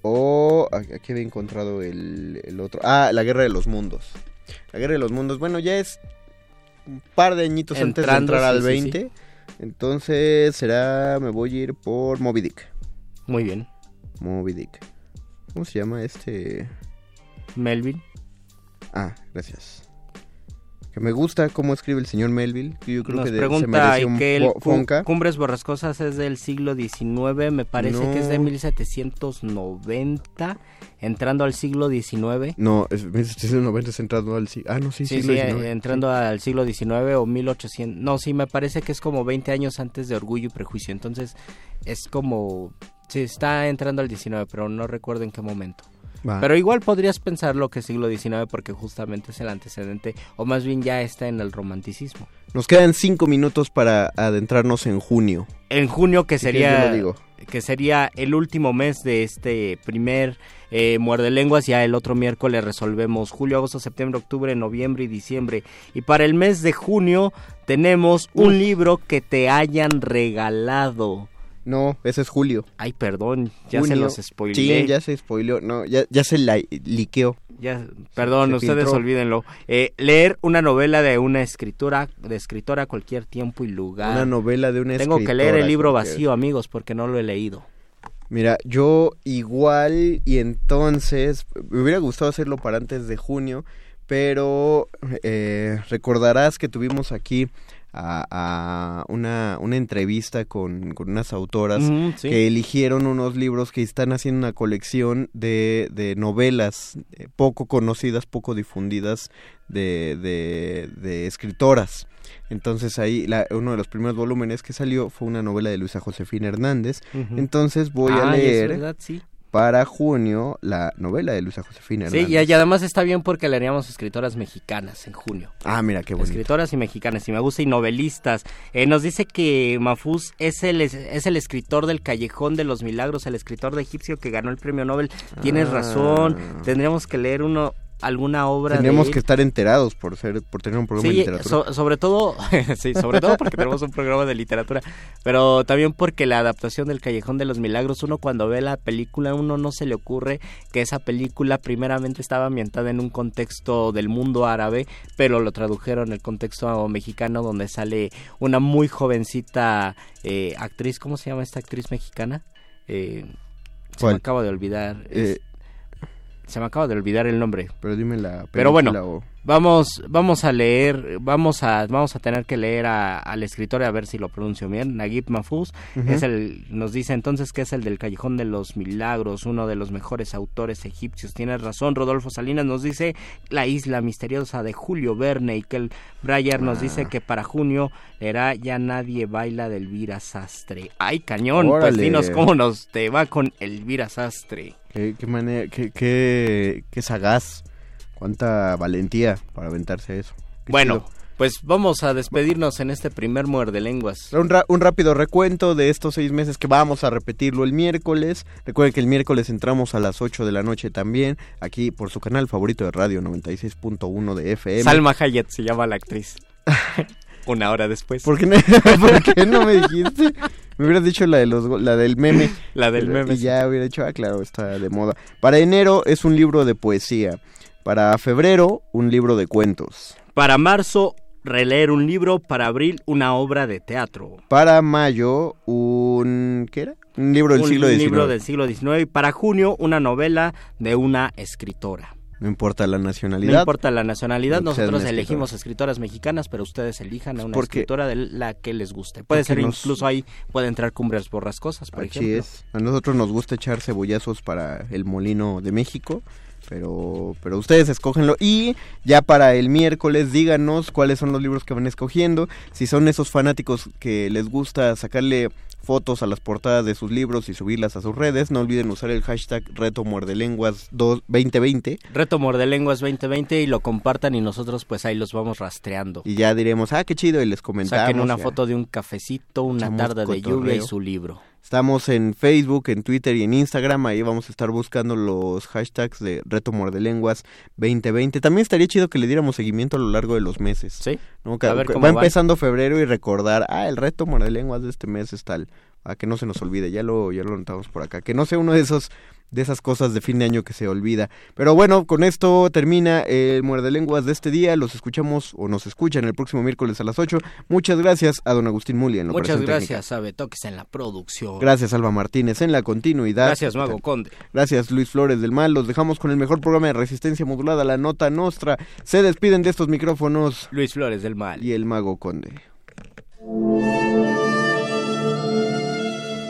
o aquí había encontrado el, el otro. Ah, La Guerra de los Mundos. La Guerra de los Mundos, bueno, ya es un par de añitos Entrando, antes de entrar al sí, sí, 20. Entonces será, me voy a ir por Moby Dick. Muy bien. Moby Dick. ¿Cómo se llama este? Melvin. Ah, gracias. Que me gusta cómo escribe el señor Melville. Que yo creo Nos que de- se pregunta merece un que el fo- Fonca. Cumbres Borrascosas es del siglo XIX, me parece No. que es de 1790, entrando al siglo XIX. No, es 1790 es entrando al siglo. Ah, no, sí, Sí, siglo sí, XIX. eh, entrando al siglo XIX o 1800. No, sí, me parece que es como 20 años antes de Orgullo y Prejuicio. Entonces, es como. Sí, está entrando al XIX, pero no recuerdo en qué momento. Va. Pero igual podrías pensar lo que es siglo XIX porque justamente es el antecedente, o más bien ya está en el romanticismo. Nos quedan cinco minutos para adentrarnos en junio. En junio, que sería, digo. que sería el último mes de este primer eh, Muerde Lenguas, ya el otro miércoles resolvemos julio, agosto, septiembre, octubre, noviembre y diciembre. Y para el mes de junio tenemos un libro que te hayan regalado. No, ese es julio. Ay, perdón, ya se los spoileé. Sí, ya se spoileó. No, ya, ya se la liqueó. Ya, perdón, se ustedes filtró. olvídenlo. Eh, leer una novela de una escritura, de escritora a cualquier tiempo y lugar. Una novela de una Tengo que leer escritora, el libro vacío, amigos, porque no lo he leído. Mira, yo igual y entonces me hubiera gustado hacerlo para antes de junio, pero eh, recordarás que tuvimos aquí a, a una, una entrevista con, con unas autoras sí. que eligieron unos libros que están haciendo una colección de, de novelas eh, poco conocidas, poco difundidas de, de, de escritoras. Entonces ahí la- uno de los primeros volúmenes que salió fue una novela de Luisa Josefina Hernández. Entonces voy a es leer verdad, sí. Para junio la novela de Luisa Josefina Sí, y, y además está bien porque leeríamos escritoras mexicanas en junio. Ah, mira qué bonito. Escritoras y mexicanas, y me gusta, y novelistas. Eh, nos dice que Mafuz es el, es, es el escritor del Callejón de los Milagros, el escritor de egipcio que ganó el premio Nobel. Tienes Ah. razón, tendríamos que leer uno alguna obra Tendríamos de que estar enterados por ser por tener un programa de literatura. so- sobre todo, sí, sobre todo porque tenemos un programa de literatura, pero también porque la adaptación del Callejón de los Milagros, uno cuando ve la película, uno no se le ocurre que esa película primeramente estaba ambientada en un contexto del mundo árabe, pero lo tradujeron en el contexto mexicano donde sale una muy jovencita eh, actriz, ¿cómo se llama esta actriz mexicana? Eh, se me acaba de olvidar. Eh, se me acaba de olvidar el nombre. pero dime la Pero bueno, o- Vamos, vamos a leer, vamos a, vamos a tener que leer a- al escritor a ver si lo pronuncio bien. Naguib Mahfouz es el, nos dice entonces que es el del Callejón de los Milagros, uno de los mejores autores egipcios. Tienes razón, Rodolfo Salinas nos dice La isla misteriosa de Julio Verne y que el Breyer nos dice Ah. que para junio era Ya nadie baila de Elvira Sastre. Ay, cañón, pues dinos cómo nos te va con Elvira Sastre. Qué, qué manera qué, qué, qué sagaz. Cuánta valentía para aventarse eso. Qué Bueno, chido. pues vamos a despedirnos en este primer muerde lenguas. Un, ra- un rápido recuento de estos seis meses que vamos a repetirlo el miércoles. Recuerden que el miércoles entramos a las 8 de la noche también, aquí por su canal favorito de radio 96.1 de FM. Salma Hayek se llama la actriz. Una hora después. ¿Por qué, no, por qué no me dijiste? Me hubieras dicho la, de los, la del meme. La del meme. Y ya hubiera dicho, ah, claro, está de moda. Para enero es un libro de poesía. Para febrero, un libro de cuentos. Para marzo, releer un libro, para abril una obra de teatro. Para mayo, un... ¿qué era? Un libro del un siglo XIX. libro del siglo XIX. Y para junio, una novela de una escritora. No importa la nacionalidad. No importa la nacionalidad, nosotros elegimos escritoras mexicanas, pero ustedes elijan a una Porque- escritora de la que les guste. Puede ser nos- incluso ahí, puede entrar Cumbres Borrascosas, por Así ejemplo. es. A nosotros nos gusta echar cebollazos para el molino de México. Pero, pero ustedes escógenlo. Y ya para el miércoles, díganos cuáles son los libros que van escogiendo. Si son esos fanáticos que les gusta sacarle fotos a las portadas de sus libros y subirlas a sus redes, no olviden usar el hashtag Reto Muerde Lenguas 2020. Reto Mordelenguas 2020 y lo compartan y nosotros pues ahí los vamos rastreando. Y ya diremos, ah, qué chido, y les comentamos. Saquen una ya. foto de un cafecito, una Echamos tarde de lluvia y su libro. Estamos en Facebook, en Twitter y en Instagram. Ahí vamos a estar buscando los hashtags de Reto Muerde Lenguas 2020. También estaría chido que le diéramos seguimiento a lo largo de los meses. Sí. ¿no? A ver Va cómo van. empezando febrero y recordar, ah, el Reto Muerde Lenguas de este mes es tal. A que no se nos olvide, ya lo, ya lo notamos por acá. Que no sea uno de esos de esas cosas de fin de año que se olvida. Pero bueno, con esto termina el Muerde Lenguas de este día. Los escuchamos o nos escuchan el próximo miércoles a las 8. Muchas gracias a don Agustín Muli en la Muchas operación técnica. gracias, Abe Toques en la producción. Gracias, Alba Martínez, en la continuidad. Gracias, Mago Conde. Gracias, Luis Flores del Mal. Los dejamos con el mejor programa de resistencia modulada, la Nota Nostra. Se despiden de estos micrófonos Luis Flores del Mal. y el Mago Conde.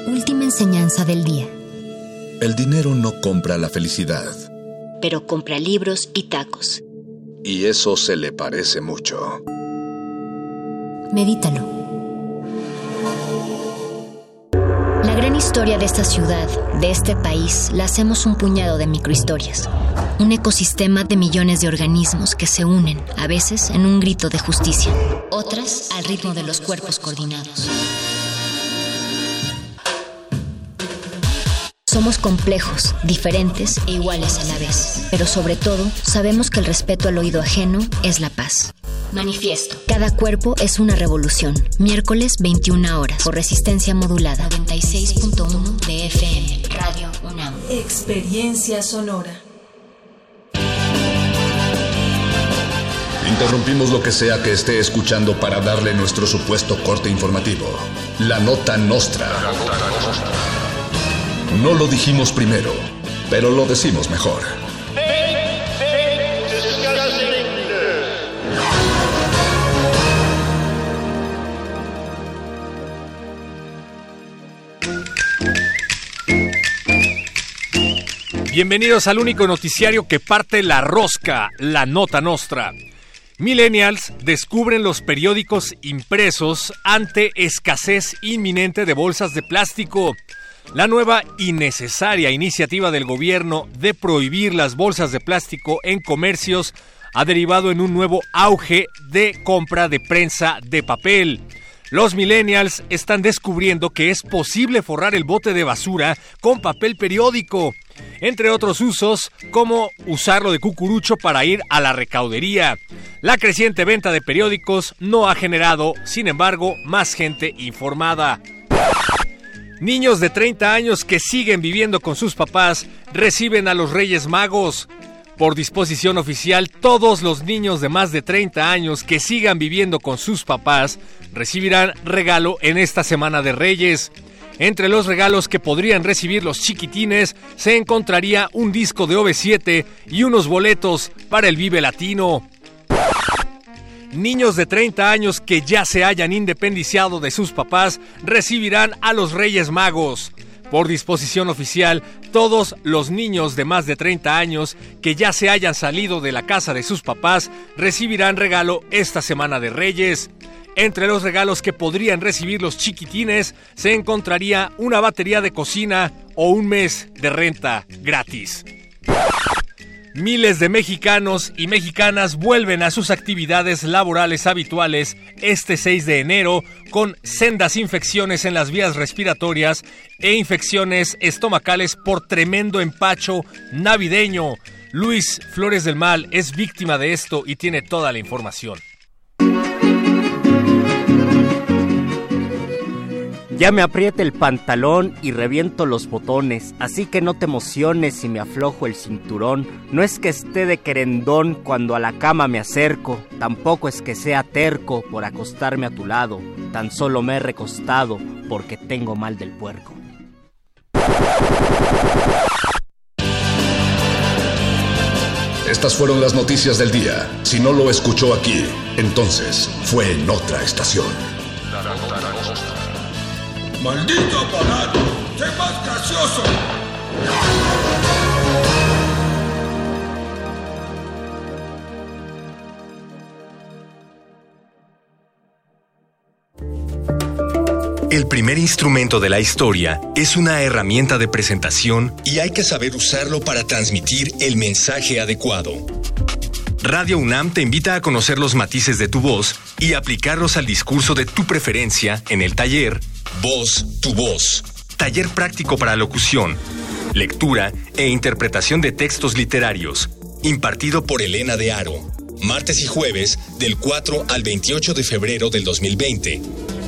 Última enseñanza del día. El dinero no compra la felicidad. Pero compra libros y tacos. Y eso se le parece mucho. Medítalo. La gran historia de esta ciudad, de este país, la hacemos un puñado de microhistorias. Un ecosistema de millones de organismos que se unen, a veces en un grito de justicia, otras al ritmo de los cuerpos coordinados. Somos complejos, diferentes e iguales a la vez, pero sobre todo sabemos que el respeto al oído ajeno es la paz. Manifiesto. Cada cuerpo es una revolución. Miércoles 21 horas por resistencia modulada 96.1 de FM. Radio UNAM. Experiencia sonora. Interrumpimos lo que sea que esté escuchando para darle nuestro supuesto corte informativo. La nota nostra. No lo dijimos primero, pero lo decimos mejor. Bienvenidos al único noticiario que parte la rosca, la nota nostra. Millennials descubren los periódicos impresos ante escasez inminente de bolsas de plástico. La nueva y necesaria iniciativa del gobierno de prohibir las bolsas de plástico en comercios ha derivado en un nuevo auge de compra de prensa de papel. Los millennials están descubriendo que es posible forrar el bote de basura con papel periódico, entre otros usos como usarlo de cucurucho para ir a la recaudería. La creciente venta de periódicos no ha generado, sin embargo, más gente informada. Niños de 30 años que siguen viviendo con sus papás reciben a los Reyes Magos. Por disposición oficial, todos los niños de más de 30 años que sigan viviendo con sus papás recibirán regalo en esta Semana de Reyes. Entre los regalos que podrían recibir los chiquitines se encontraría un disco de OV7 y unos boletos para el Vive Latino. Niños de 30 años que ya se hayan independiciado de sus papás recibirán a los Reyes Magos. Por disposición oficial, todos los niños de más de 30 años que ya se hayan salido de la casa de sus papás recibirán regalo esta semana de Reyes. Entre los regalos que podrían recibir los chiquitines se encontraría una batería de cocina o un mes de renta gratis. Miles de mexicanos y mexicanas vuelven a sus actividades laborales habituales este 6 de enero con sendas infecciones en las vías respiratorias e infecciones estomacales por tremendo empacho navideño. Luis Flores del Mal es víctima de esto y tiene toda la información. Ya me aprieta el pantalón y reviento los botones, así que no te emociones si me aflojo el cinturón. No es que esté de querendón cuando a la cama me acerco, tampoco es que sea terco por acostarme a tu lado, tan solo me he recostado porque tengo mal del puerco. Estas fueron las noticias del día. Si no lo escuchó aquí, entonces fue en otra estación. ¡Maldito aparato! ¡Sé más gracioso! El primer instrumento de la historia es una herramienta de presentación y hay que saber usarlo para transmitir el mensaje adecuado. Radio UNAM te invita a conocer los matices de tu voz y aplicarlos al discurso de tu preferencia en el taller Voz, tu voz. Taller práctico para locución, lectura e interpretación de textos literarios, impartido por Elena de Aro. Martes y jueves del 4 al 28 de febrero del 2020.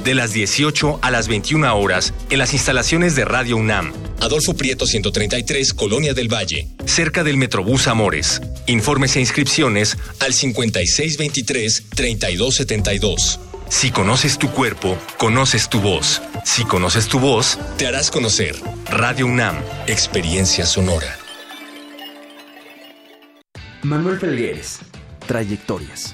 De las 18 a las 21 horas en las instalaciones de Radio UNAM. Adolfo Prieto 133, Colonia del Valle, cerca del Metrobús Amores. Informes e inscripciones al 5623-3272. Si conoces tu cuerpo, conoces tu voz. Si conoces tu voz, te harás conocer. Radio UNAM, experiencia sonora. Manuel Felgueres, Trayectorias.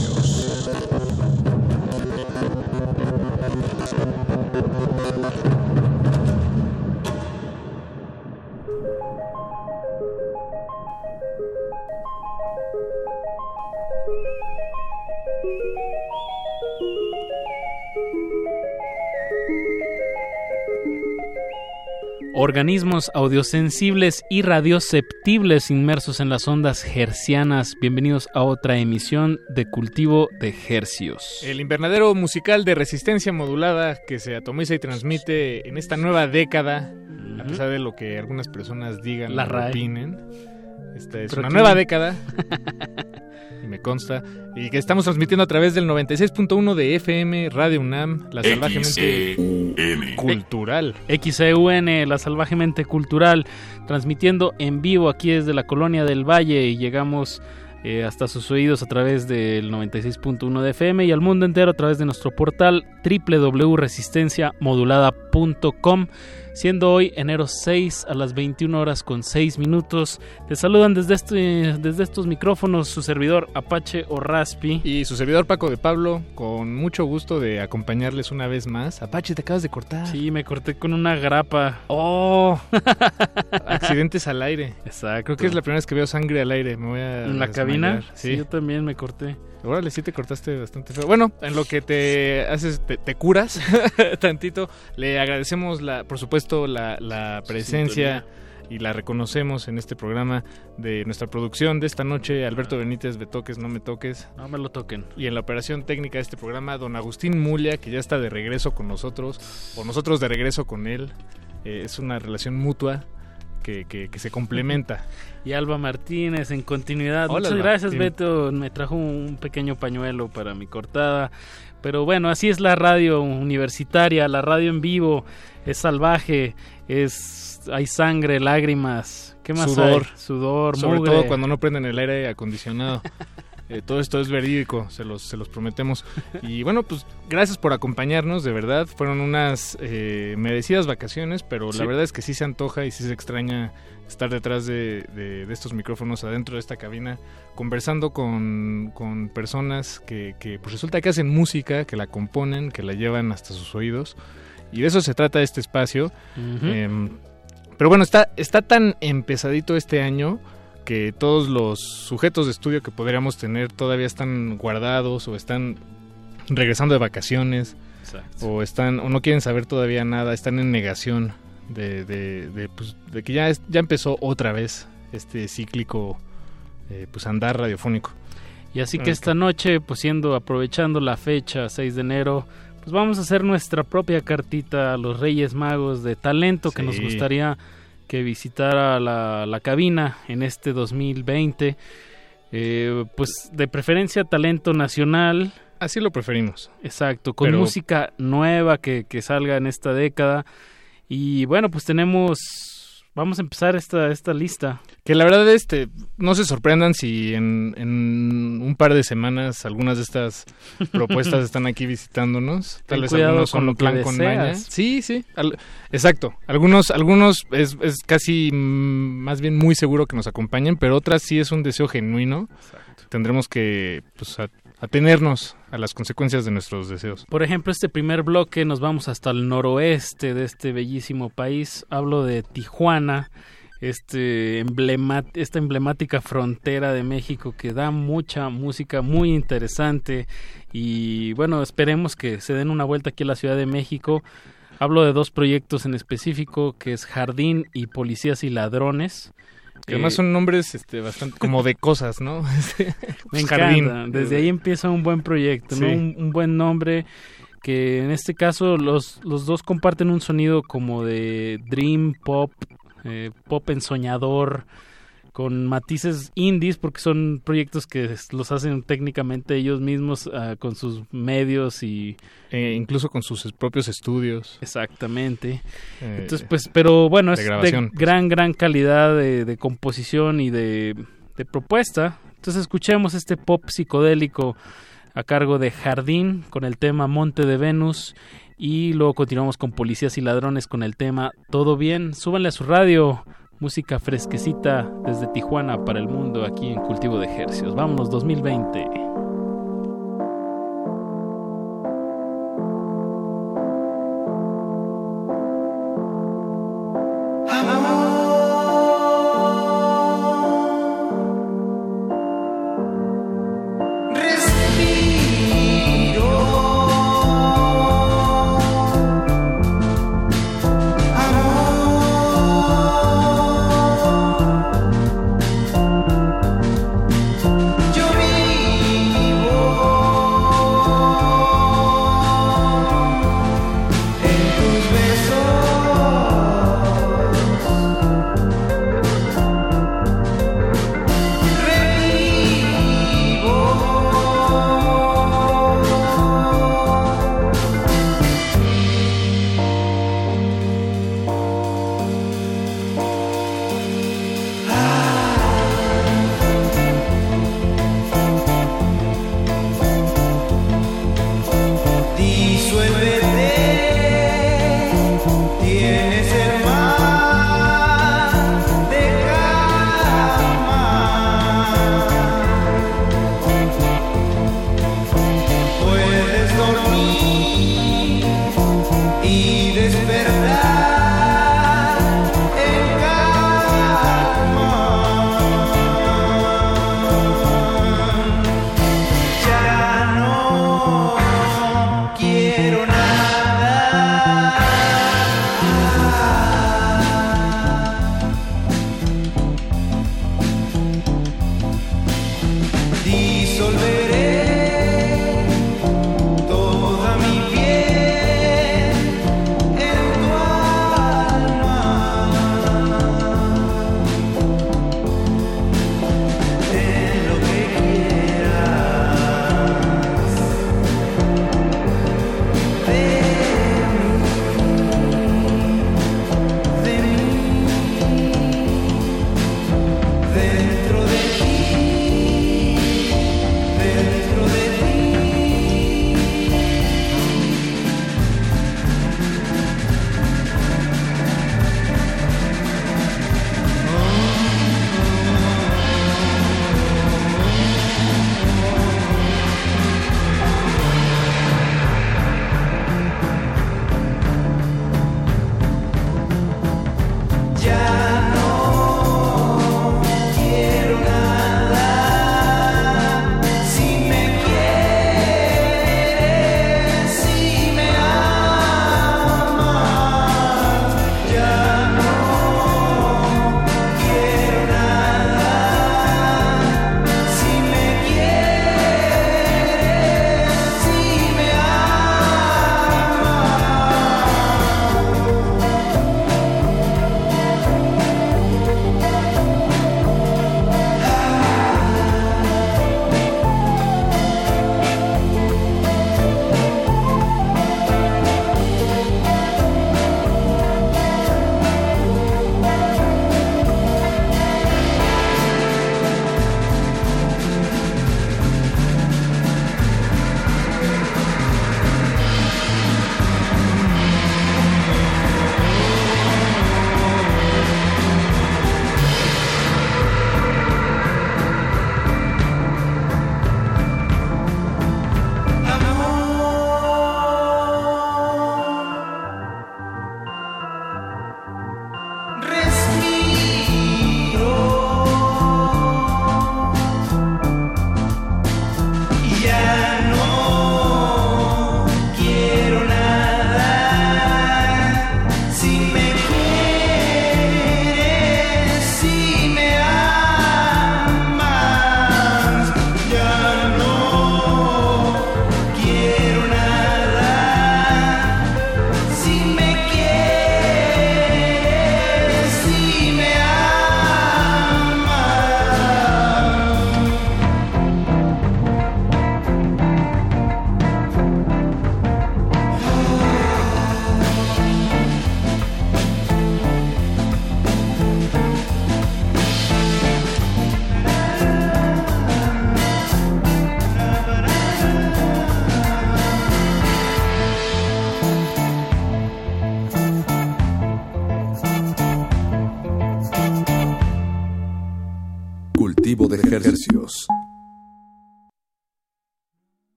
Organismos audiosensibles y radioceptibles inmersos en las ondas hercianas. Bienvenidos a otra emisión de Cultivo de Hercios. El invernadero musical de resistencia modulada que se atomiza y transmite en esta nueva década, a pesar de lo que algunas personas digan La opinen. Esta es Pero una nueva década. y me consta. Y que estamos transmitiendo a través del 96.1 de FM Radio UNAM, la salvajemente cultural. XEUN, la salvajemente cultural, transmitiendo en vivo aquí desde la colonia del Valle y llegamos eh, hasta sus oídos a través del 96.1 de FM y al mundo entero a través de nuestro portal www.resistenciamodulada.com. Siendo hoy enero 6 a las 21 horas con 6 minutos. Te saludan desde, este, desde estos micrófonos su servidor Apache o Raspi. Y su servidor Paco de Pablo, con mucho gusto de acompañarles una vez más. Apache, te acabas de cortar. Sí, me corté con una grapa. ¡Oh! Accidentes al aire. Exacto. Creo que es la primera vez que veo sangre al aire. Me voy a ¿En la desmayar. cabina? Sí. Sí, yo también me corté. Órale, sí te cortaste bastante feo. Bueno, en lo que te haces, te, te curas tantito, le agradecemos, la, por supuesto, la, la presencia y la reconocemos en este programa de nuestra producción de esta noche. Alberto Benítez, me toques, no me toques. No me lo toquen. Y en la operación técnica de este programa, don Agustín Mulia, que ya está de regreso con nosotros, o nosotros de regreso con él. Eh, es una relación mutua que, que- que se complementa. Y Alba Martínez en continuidad. Hola, Muchas Alba. gracias. Beto. Me trajo un pequeño pañuelo para mi cortada. Pero bueno, así es la radio universitaria, la radio en vivo. Es salvaje, es hay sangre, lágrimas. ¿Qué más Sudor. hay? Sudor, Sobre mugre. todo cuando no prenden el aire acondicionado. Eh, todo esto es verídico, se los, se los prometemos. Y bueno, pues gracias por acompañarnos, de verdad. Fueron unas eh, merecidas vacaciones, pero Sí. la verdad es que sí se antoja y sí se extraña estar detrás de, de- de estos micrófonos, adentro de esta cabina, conversando con, con personas que, que, pues resulta que hacen música, que la componen, que la llevan hasta sus oídos. Y de eso se trata este espacio. Em, pero bueno, está, está tan empezadito este año que todos los sujetos de estudio que podríamos tener todavía están guardados o están regresando de vacaciones Exacto. o están o no quieren saber todavía nada, están en negación de, de, de, pues, de que ya, es- ya empezó otra vez este cíclico eh, pues andar radiofónico. Y así que esta noche, pues siendo aprovechando la fecha 6 de enero, pues vamos a hacer nuestra propia cartita a los Reyes Magos de talento que nos gustaría que visitara la, la cabina en este 2020. Eh, pues de preferencia talento nacional. Así lo preferimos. Exacto, con Pero- música nueva que, que salga en esta década. Y bueno, pues tenemos... Vamos a empezar esta, esta lista. Que la verdad, este, no se sorprendan si en, en un par de semanas algunas de estas propuestas están aquí visitándonos. Tal Ten vez algunos con son lo plan con maña. Sí, sí. al- exacto. Algunos, algunos es, es casi mm, más bien muy seguro que nos acompañen, pero otras sí es un deseo genuino. Tendremos que pues, a- atenernos a las consecuencias de nuestros deseos. Por ejemplo, este primer bloque nos vamos hasta el noroeste de este bellísimo país. Hablo de Tijuana, este esta emblemática frontera de México que da mucha música muy interesante. Y bueno, esperemos que se den una vuelta aquí a la Ciudad de México. Hablo de dos proyectos en específico, que es Jardín y Policías y Ladrones. Que además Eh, son nombres este, bastante como de cosas, ¿no? Me Jardín. encanta. Desde ahí empieza un buen proyecto, ¿no? Un buen nombre que en este caso los, los dos comparten un sonido como de dream pop, eh, pop ensoñador, con matices indies porque son proyectos que los hacen técnicamente ellos mismos ah, con sus medios y Eh, incluso con sus propios estudios. Exactamente. Eh, Entonces, pues, pero bueno, de es de pues. gran, gran calidad de, de composición y de, de propuesta. Entonces, escuchemos este pop psicodélico a cargo de Jardín con el tema Monte de Venus. Y luego continuamos con Policías y Ladrones con el tema Todo Bien. Súbanle a su radio. Música fresquecita desde Tijuana para el mundo aquí en Cultivo de Ejercios. Vámonos 2020.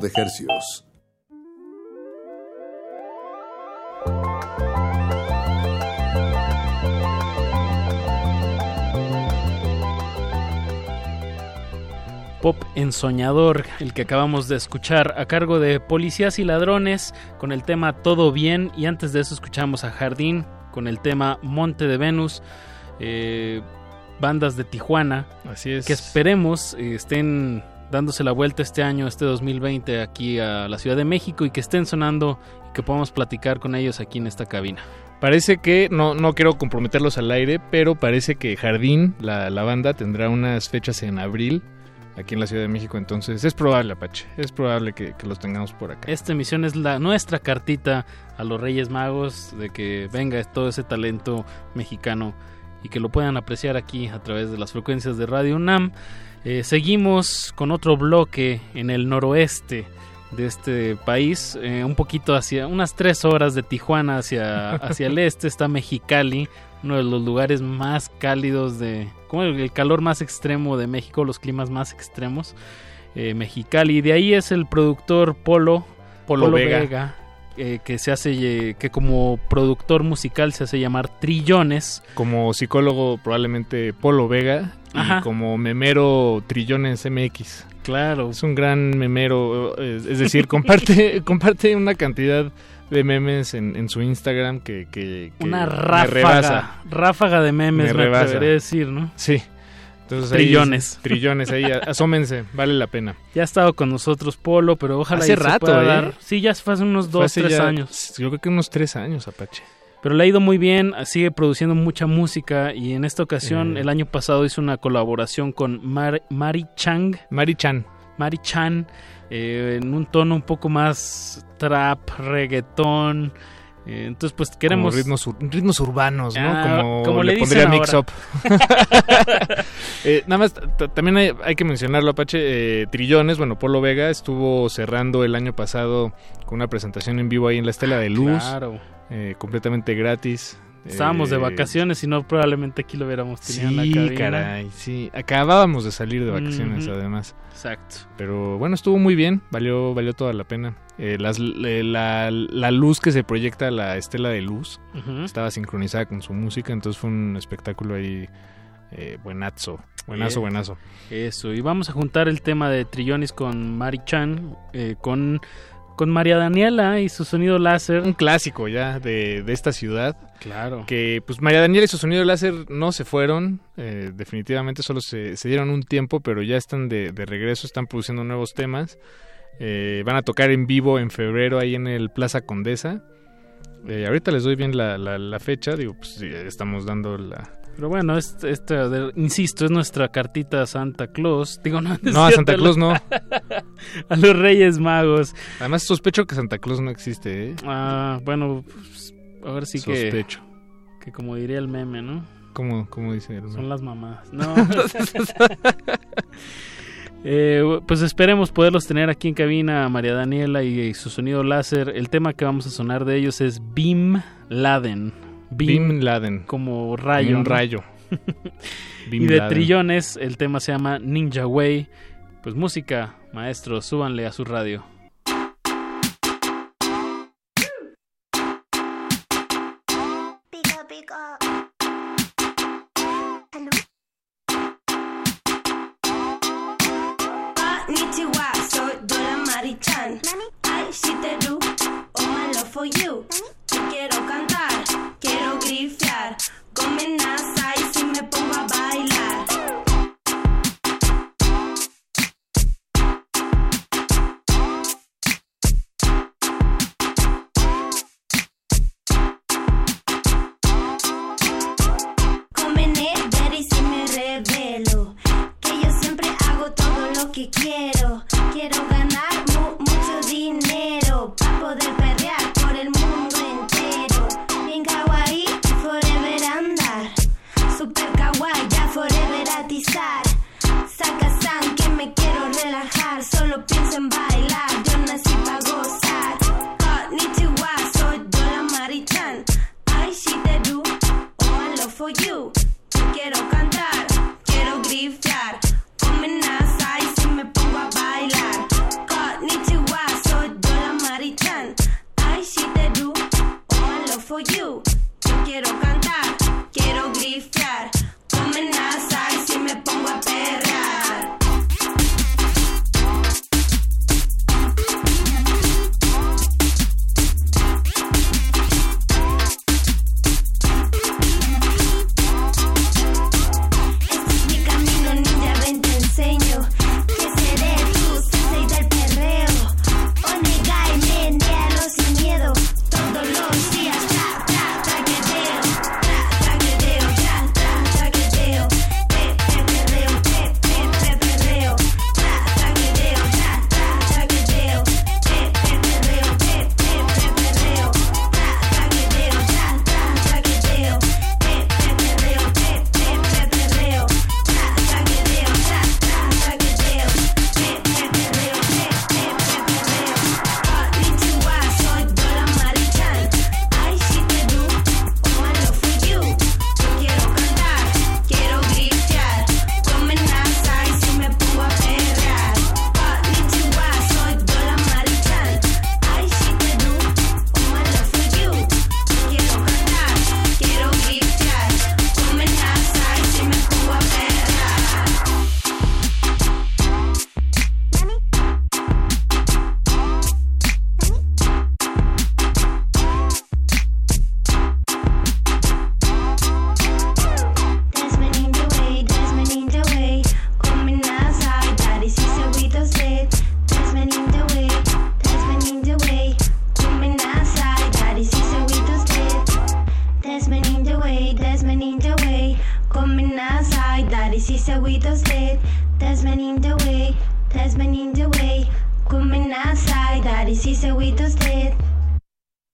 De hercios. Pop ensoñador, el que acabamos de escuchar a cargo de Policías y Ladrones con el tema Todo Bien y antes de eso escuchamos a Jardín con el tema Monte de Venus, eh, bandas de Tijuana, Así es. que esperemos eh, estén dándose la vuelta este año, este 2020 aquí a la Ciudad de México y que estén sonando y que podamos platicar con ellos aquí en esta cabina. Parece que, no, no quiero comprometerlos al aire, pero parece que Jardín, la, la banda, tendrá unas fechas en abril aquí en la Ciudad de México. Entonces es probable, Apache, es probable que, que los tengamos por acá. Esta emisión es la nuestra cartita a los Reyes Magos de que venga todo ese talento mexicano y que lo puedan apreciar aquí a través de las frecuencias de Radio UNAM. Eh, seguimos con otro bloque en el noroeste de este país, eh, un poquito hacia unas tres horas de Tijuana hacia, hacia el este está Mexicali, uno de los lugares más cálidos de, como el, calor más extremo de México, los climas más extremos. eh, Mexicali. Y de ahí es el productor Polo, Polo Vega. eh, que se hace, que como productor musical se hace llamar Trillones. Como psicólogo probablemente Polo Vega Ajá. y como memero Trillones MX. Claro. Es un gran memero, eh, es decir, comparte, comparte una cantidad de memes en, en su Instagram que, que- que Una me ráfaga, rebasa. ráfaga de memes, me, a decir, ¿no? Sí. Entonces, ahí Trillones. es- trillones, ahí, asómense, vale la pena. Ya ha estado con nosotros Polo, pero ojalá Hace se rato, pueda ¿eh? dar. Sí, ya fue hace unos dos, hace tres ya- años. Yo creo que unos tres años, Apache. Pero le ha ido muy bien, sigue produciendo mucha música y en esta ocasión, Eh. el año pasado hizo una colaboración con Mar- Mari Chang. Mari Chan. Mari Chan, eh, en un tono un poco más trap, reggaetón. Eh, entonces, pues queremos... Como ritmos, ritmos urbanos, ¿no? Ah, como, como le, le pondría Mix. Up. Eh, nada más, también hay, hay que mencionarlo, Apache. eh, Trillones, bueno, Polo Vega estuvo cerrando el año pasado con una presentación en vivo ahí en la Estela de Luz. Claro. eh, completamente gratis. Estábamos de Eh, vacaciones y no probablemente aquí lo hubiéramos tenido en la Sí, cabina. caray, sí. Acabábamos de salir de vacaciones, además. Exacto. Pero bueno, estuvo muy bien, valió, valió toda la pena. Eh, las- la, la luz que se proyecta la estela de luz estaba sincronizada con su música, entonces fue un espectáculo ahí eh, buenazo, buenazo, Bien. buenazo. Eso, y vamos a juntar el tema de Trillones con Mari Chan, eh, con, con María Daniela y su sonido láser. Un clásico ya de, de esta ciudad. Claro. Que pues María Daniela y su sonido láser no se fueron, eh, definitivamente solo se, se dieron un tiempo, pero ya están de, de regreso, están produciendo nuevos temas. Eh, van a tocar en vivo en febrero ahí en el Plaza Condesa. Eh, ahorita les doy bien la, la- la fecha, digo, pues sí, estamos dando la... Pero bueno, este, este, insisto, es nuestra cartita a Santa Claus. Digo, no, No, a Santa Claus no. a los Reyes Magos. Además sospecho que Santa Claus no existe, ¿eh? Ah, bueno, pues, a ver si Sospecho. que... Que como diría el meme, ¿no? ¿Cómo, cómo dice el Son las mamás. No. Eh, pues esperemos poderlos tener aquí en cabina, María Daniela y, y su sonido láser. El tema que vamos a sonar de ellos es Beam Laden. Bin Laden. Como rayo. Un ¿no? rayo. Y de Laden. Trillones, el tema se llama Ninja Way. Pues música, maestro, súbanle a su radio. and I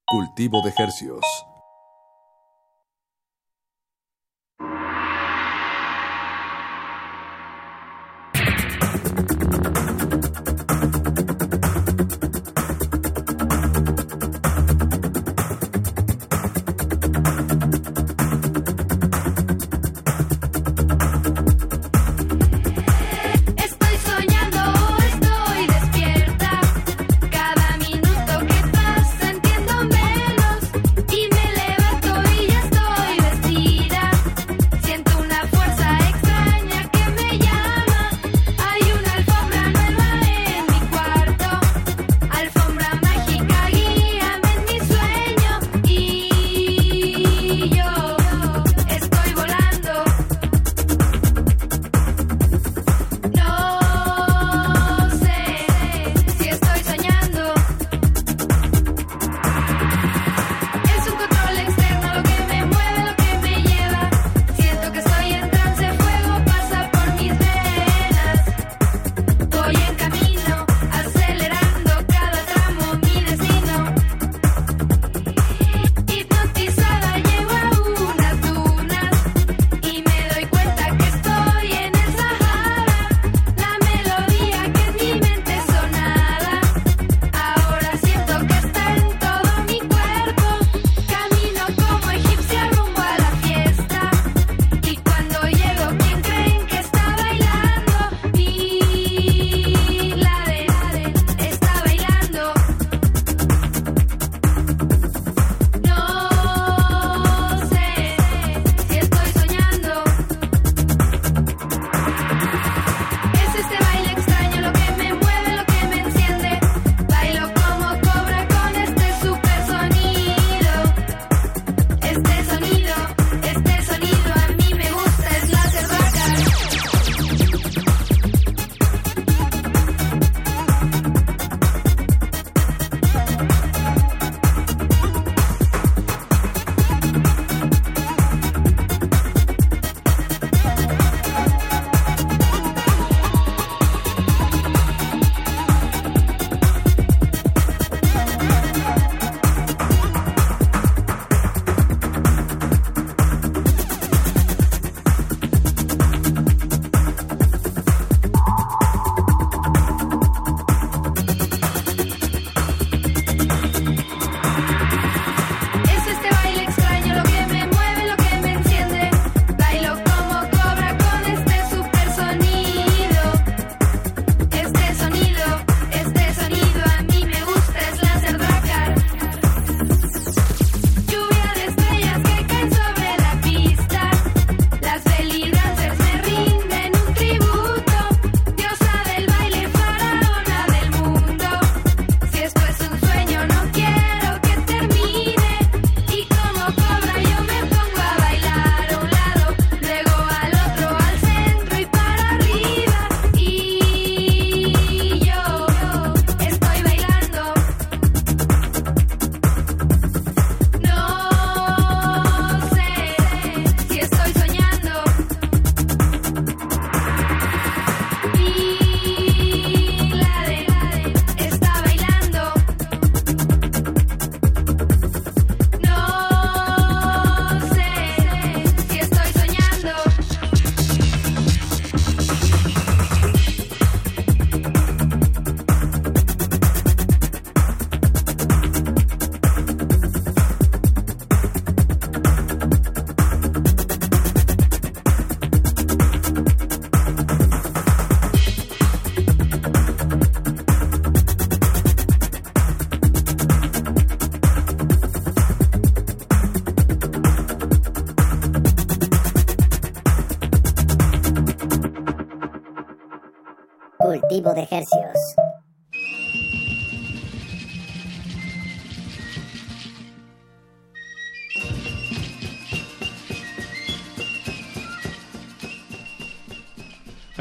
Cultivo de ejercicios.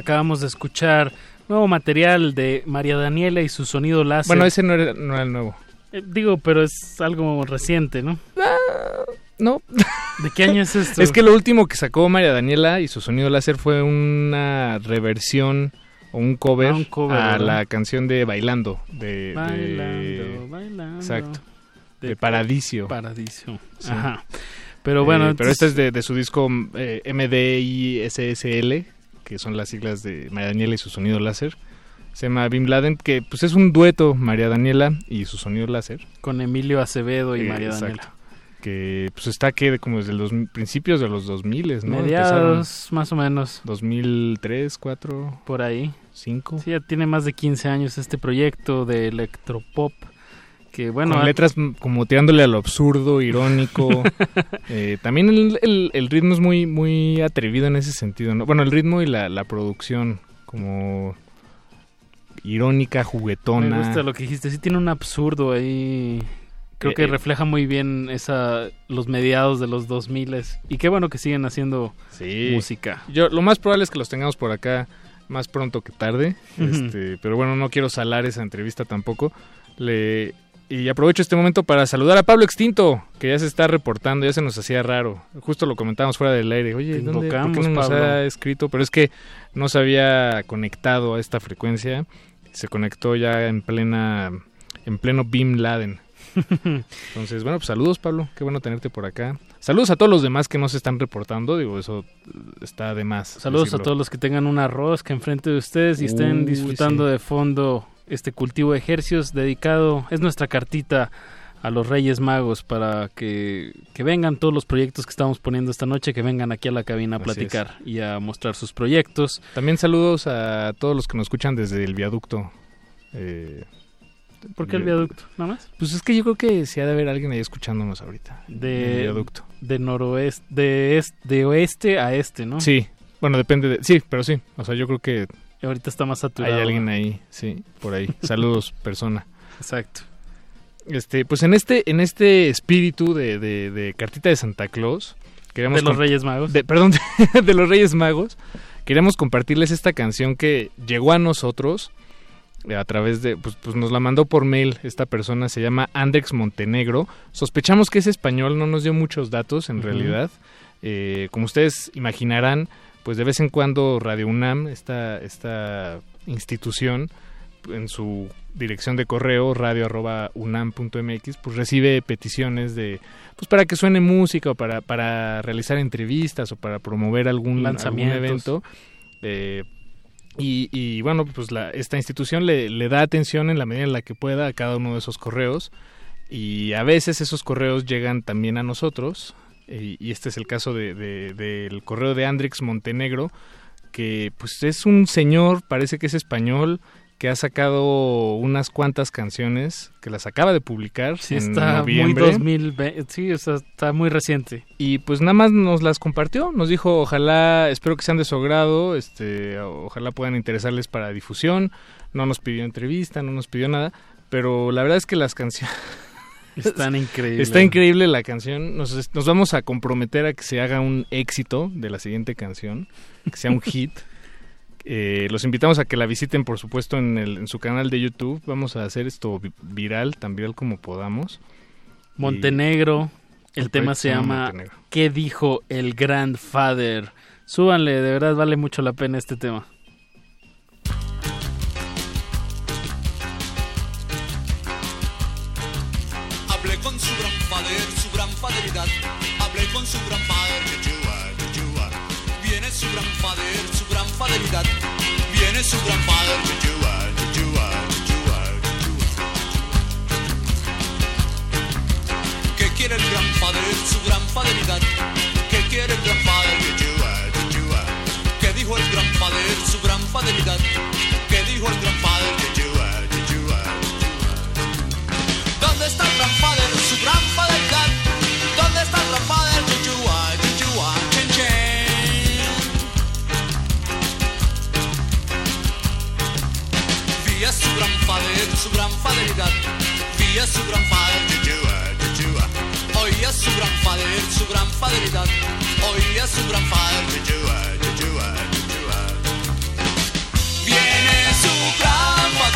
acabamos de escuchar nuevo material de María Daniela y su sonido láser. Bueno, ese no era, no era el nuevo. Eh, digo, pero es algo reciente, ¿no? Ah, no. ¿De qué año es esto? es que lo último que sacó María Daniela y su sonido láser fue una reversión o un cover, ah, a la canción de Bailando. De, bailando, bailando. Exacto. De, de Paradiso. Paradiso. Ajá. Pero bueno. Eh, pero este es de, su disco eh, MDISSL que son las siglas de María Daniela y su sonido láser. Se llama Bim Laden, que pues es un dueto María Daniela y su sonido láser. Con Emilio Acevedo y Eh, María exacto. Daniela. Que pues está que como desde los principios de los 2000, ¿no? Mediados, más o menos. 2003, 4, por ahí. 5. Sí, ya tiene más de 15 años este proyecto de electropop. Que bueno, con ha- letras como tirándole a lo absurdo, irónico. Eh, también el, el- el ritmo es muy muy atrevido en ese sentido. ¿no? Bueno, el ritmo y la, la producción como irónica, juguetona. Me gusta lo que dijiste. Sí tiene un absurdo ahí. Creo Eh, que eh. refleja muy bien esa los mediados de los 2000 y qué bueno que siguen haciendo Sí. música. Yo lo más probable es que los tengamos por acá más pronto que tarde. Este, pero bueno, no quiero salar esa entrevista tampoco. Le y aprovecho este momento para saludar a Pablo Extinto, que ya se está reportando, ya se nos hacía raro. Justo lo comentábamos fuera del aire. Oye, ¿dónde, ¿por qué no nos Pablo. ha escrito? Pero es que no se había conectado a esta frecuencia. Se conectó ya en plena en pleno Bin Laden. Entonces, bueno, pues saludos Pablo, qué bueno tenerte por acá. Saludos a todos los demás que no se están reportando, digo, eso está de más. Saludos a todos los que tengan un arroz que enfrente de ustedes y estén Uy, disfrutando sí. de fondo este cultivo de ejercios dedicado, es nuestra cartita a los Reyes Magos para que, que vengan todos los proyectos que estamos poniendo esta noche, que vengan aquí a la cabina a platicar y a mostrar sus proyectos. También saludos a todos los que nos escuchan desde el viaducto. Eh, ¿Por qué el viaducto? ¿Nada más? Pues es que yo creo que sí ha de haber alguien ahí escuchándonos ahorita. De, El viaducto. de noroeste, de, est- de oeste a este, ¿no? Sí, bueno, depende de... Sí, pero sí. O sea, yo creo que Ahorita está más saturado. hay alguien ahí, sí, por ahí. Saludos, persona. Exacto. Este, pues en este, en este espíritu de, de, de cartita de Santa Claus, queremos De los Reyes Magos. de- perdón, de los Reyes Magos, queremos compartirles esta canción que llegó a nosotros a través de, pues, pues nos la mandó por mail esta persona, se llama Andrex Montenegro. Sospechamos que es español, no nos dio muchos datos en realidad. Eh, como ustedes imaginarán, pues de vez en cuando Radio UNAM, esta, esta institución, en su dirección de correo radio@unam.mx pues recibe peticiones de pues para que suene música o para, para realizar entrevistas o para promover algún, Lanzamientos. evento Eh, y, y, bueno pues la, esta institución le, le da atención en la medida en la que pueda a cada uno de esos correos y a veces esos correos llegan también a nosotros y, y este es el caso de, de- del correo de Andrix Montenegro que pues es un señor, parece que es español, que ha sacado unas cuantas canciones, que las acaba de publicar Sí, en está noviembre. muy 2020. Sí, o sea, está muy reciente. Y pues nada más nos las compartió, nos dijo, ojalá, espero que sean de su agrado, este, ojalá puedan interesarles para difusión, no nos pidió entrevista, no nos pidió nada, pero la verdad es que las canciones... Está increíble la canción. Nos, nos vamos a comprometer a que se haga un éxito de la siguiente canción, que sea un hit. Eh, los invitamos a que la visiten, por supuesto, en, el- en su canal de YouTube. Vamos a hacer esto vi- viral, tan viral como podamos. Montenegro. El, el tema se llama llama Montenegro. ¿Qué dijo el Grandfather? Súbanle, de verdad vale mucho la pena este tema. Hablé con su gran padre. Viene su gran padre, su gran faderidad. Viene su gran padre, Yeshua. ¿Qué quiere el gran padre, su gran faderidad? ¿Qué quiere el gran padre, Yeshua, Yeshua? ¿Qué dijo el gran padre, su gran faderidad? ¿Qué dijo el gran padre? ¿Dónde está el gran padre, su gran gran. Vía su gran padre, Yeshua, Yeshua. Oía su gran padre, su gran faderidad. Oía su gran Yeshua. Viene su gran.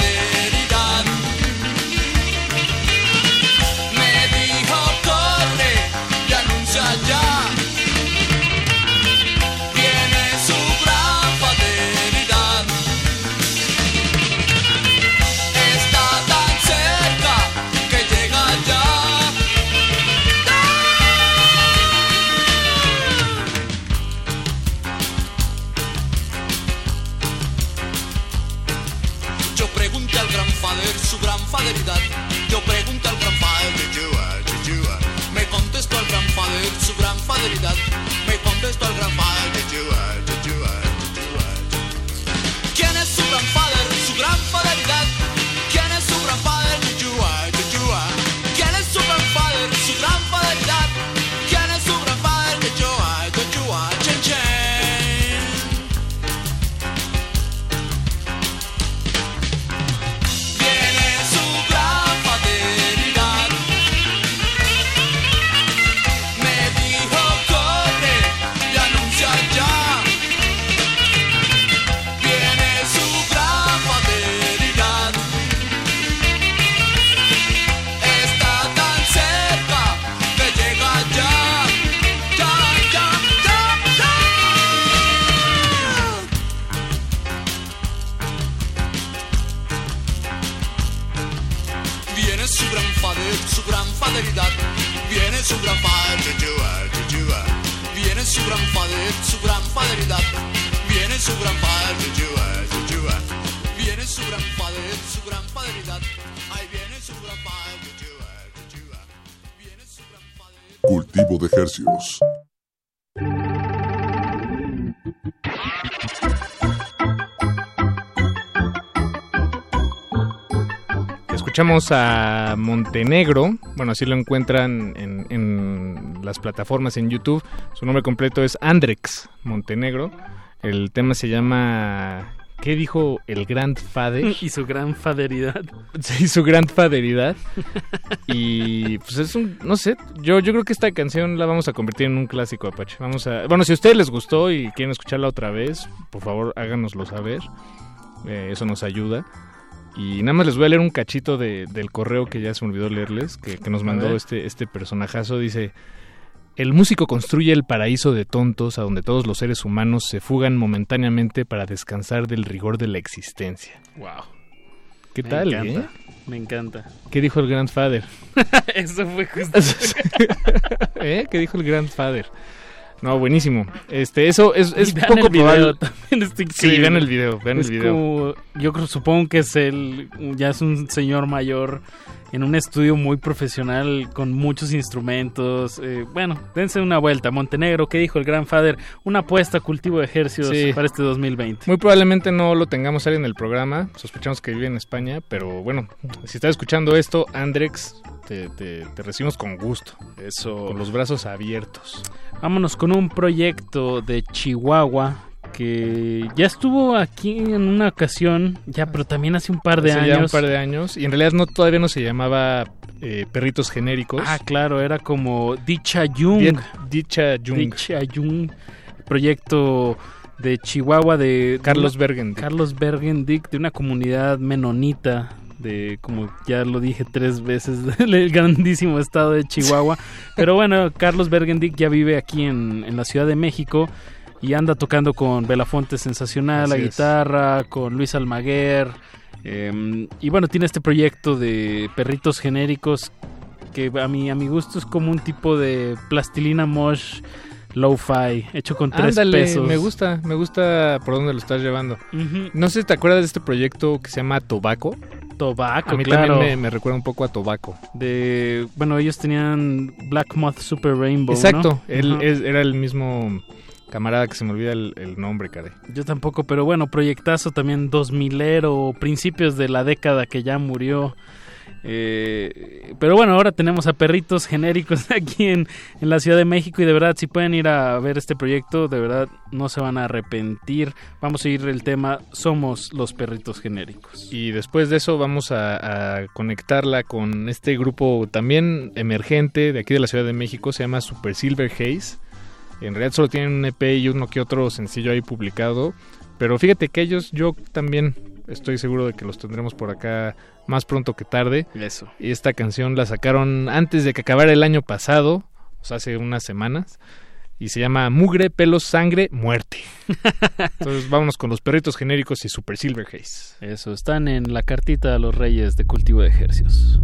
Escuchamos a Montenegro, bueno, así lo encuentran en, en las plataformas en YouTube. Su nombre completo es Andrex Montenegro. El tema se llama ¿Qué dijo el Grandfather? Y su gran faderidad. Sí, su Grandfatheridad. Y pues es un, no sé, yo, yo creo que esta canción la vamos a convertir en un clásico Apache. Vamos a, bueno, si a ustedes les gustó y quieren escucharla otra vez, por favor háganoslo saber. Eh, eso nos ayuda. Y nada más les voy a leer un cachito de- del correo que ya se me olvidó leerles, que, que nos mandó este, este personajazo. Dice, el músico construye el paraíso de tontos a donde todos los seres humanos se fugan momentáneamente para descansar del rigor de la existencia. Wow. ¿Qué Me tal? encanta, eh? Me encanta. ¿Qué dijo el Grandfather? Eso fue justo. ¿Eh? ¿Qué dijo el Grandfather? No, buenísimo. Este, eso es, es vean poco el video probable. también, está Sí, vean el video, vean Es el video. como- yo creo, supongo que es él, ya es un señor mayor en un estudio muy profesional con muchos instrumentos. eh, bueno, dense una vuelta. Montenegro, ¿qué dijo el Grandfather? Una apuesta a cultivo de ejercicios Sí. para este 2020. Muy probablemente no lo tengamos ahí en el programa. Sospechamos que vive en España, pero bueno, si estás escuchando esto, Andrex, te, te- te recibimos con gusto. Eso. Con los brazos abiertos. Vámonos con un proyecto de Chihuahua que ya estuvo aquí en una ocasión, ya, pero también hace un par de Hace años. ya un par de años. Y en realidad no todavía no se llamaba eh, Perritos Genéricos. Ah, claro, era como Dicha Jung. Di- Dicha Jung. Dicha Jung. Proyecto de Chihuahua de Carlos Bergendick. Carlos Bergendick de una comunidad menonita de como ya lo dije tres veces del grandísimo estado de Chihuahua. Pero bueno, Carlos Bergendick ya vive aquí en, en la Ciudad de México y anda tocando con Belafonte Sensacional, la es. guitarra, con Luis Almaguer. eh, y bueno, tiene este proyecto de perritos genéricos que a mi, a mi gusto es como un tipo de plastilina mosh lo-fi hecho con tres Ándale, pesos. me gusta, me gusta por dónde lo estás llevando. No sé si te acuerdas de este proyecto que se llama Tobaco. Tobaco, A mí claro. también me, me recuerda un poco a Tobaco. De, bueno, ellos tenían Black Moth Super Rainbow. Exacto, ¿no? él es- era el mismo camarada que se me olvida el, el nombre, caray. Yo tampoco, pero bueno, proyectazo también 2000ero, principios de la década que ya murió. Eh, pero bueno, ahora tenemos a perritos genéricos aquí en, en la Ciudad de México y de verdad, si pueden ir a ver este proyecto, de verdad no se van a arrepentir. Vamos a ir el tema Somos los perritos genéricos. Y después de eso vamos a, a conectarla con este grupo también emergente de aquí de la Ciudad de México, se llama Super Silver Haze. En realidad solo tienen un EP y uno que otro sencillo ahí publicado. Pero fíjate que ellos, yo también estoy seguro de que los tendremos por acá más pronto que tarde. Eso. Y esta canción la sacaron antes de que acabara el año pasado, o sea, hace unas semanas. Y se llama Mugre, Pelos, Sangre, Muerte. Entonces vámonos con los perritos genéricos y Super Silver Haze. Eso, están en la cartita a los reyes de cultivo de ejercicios.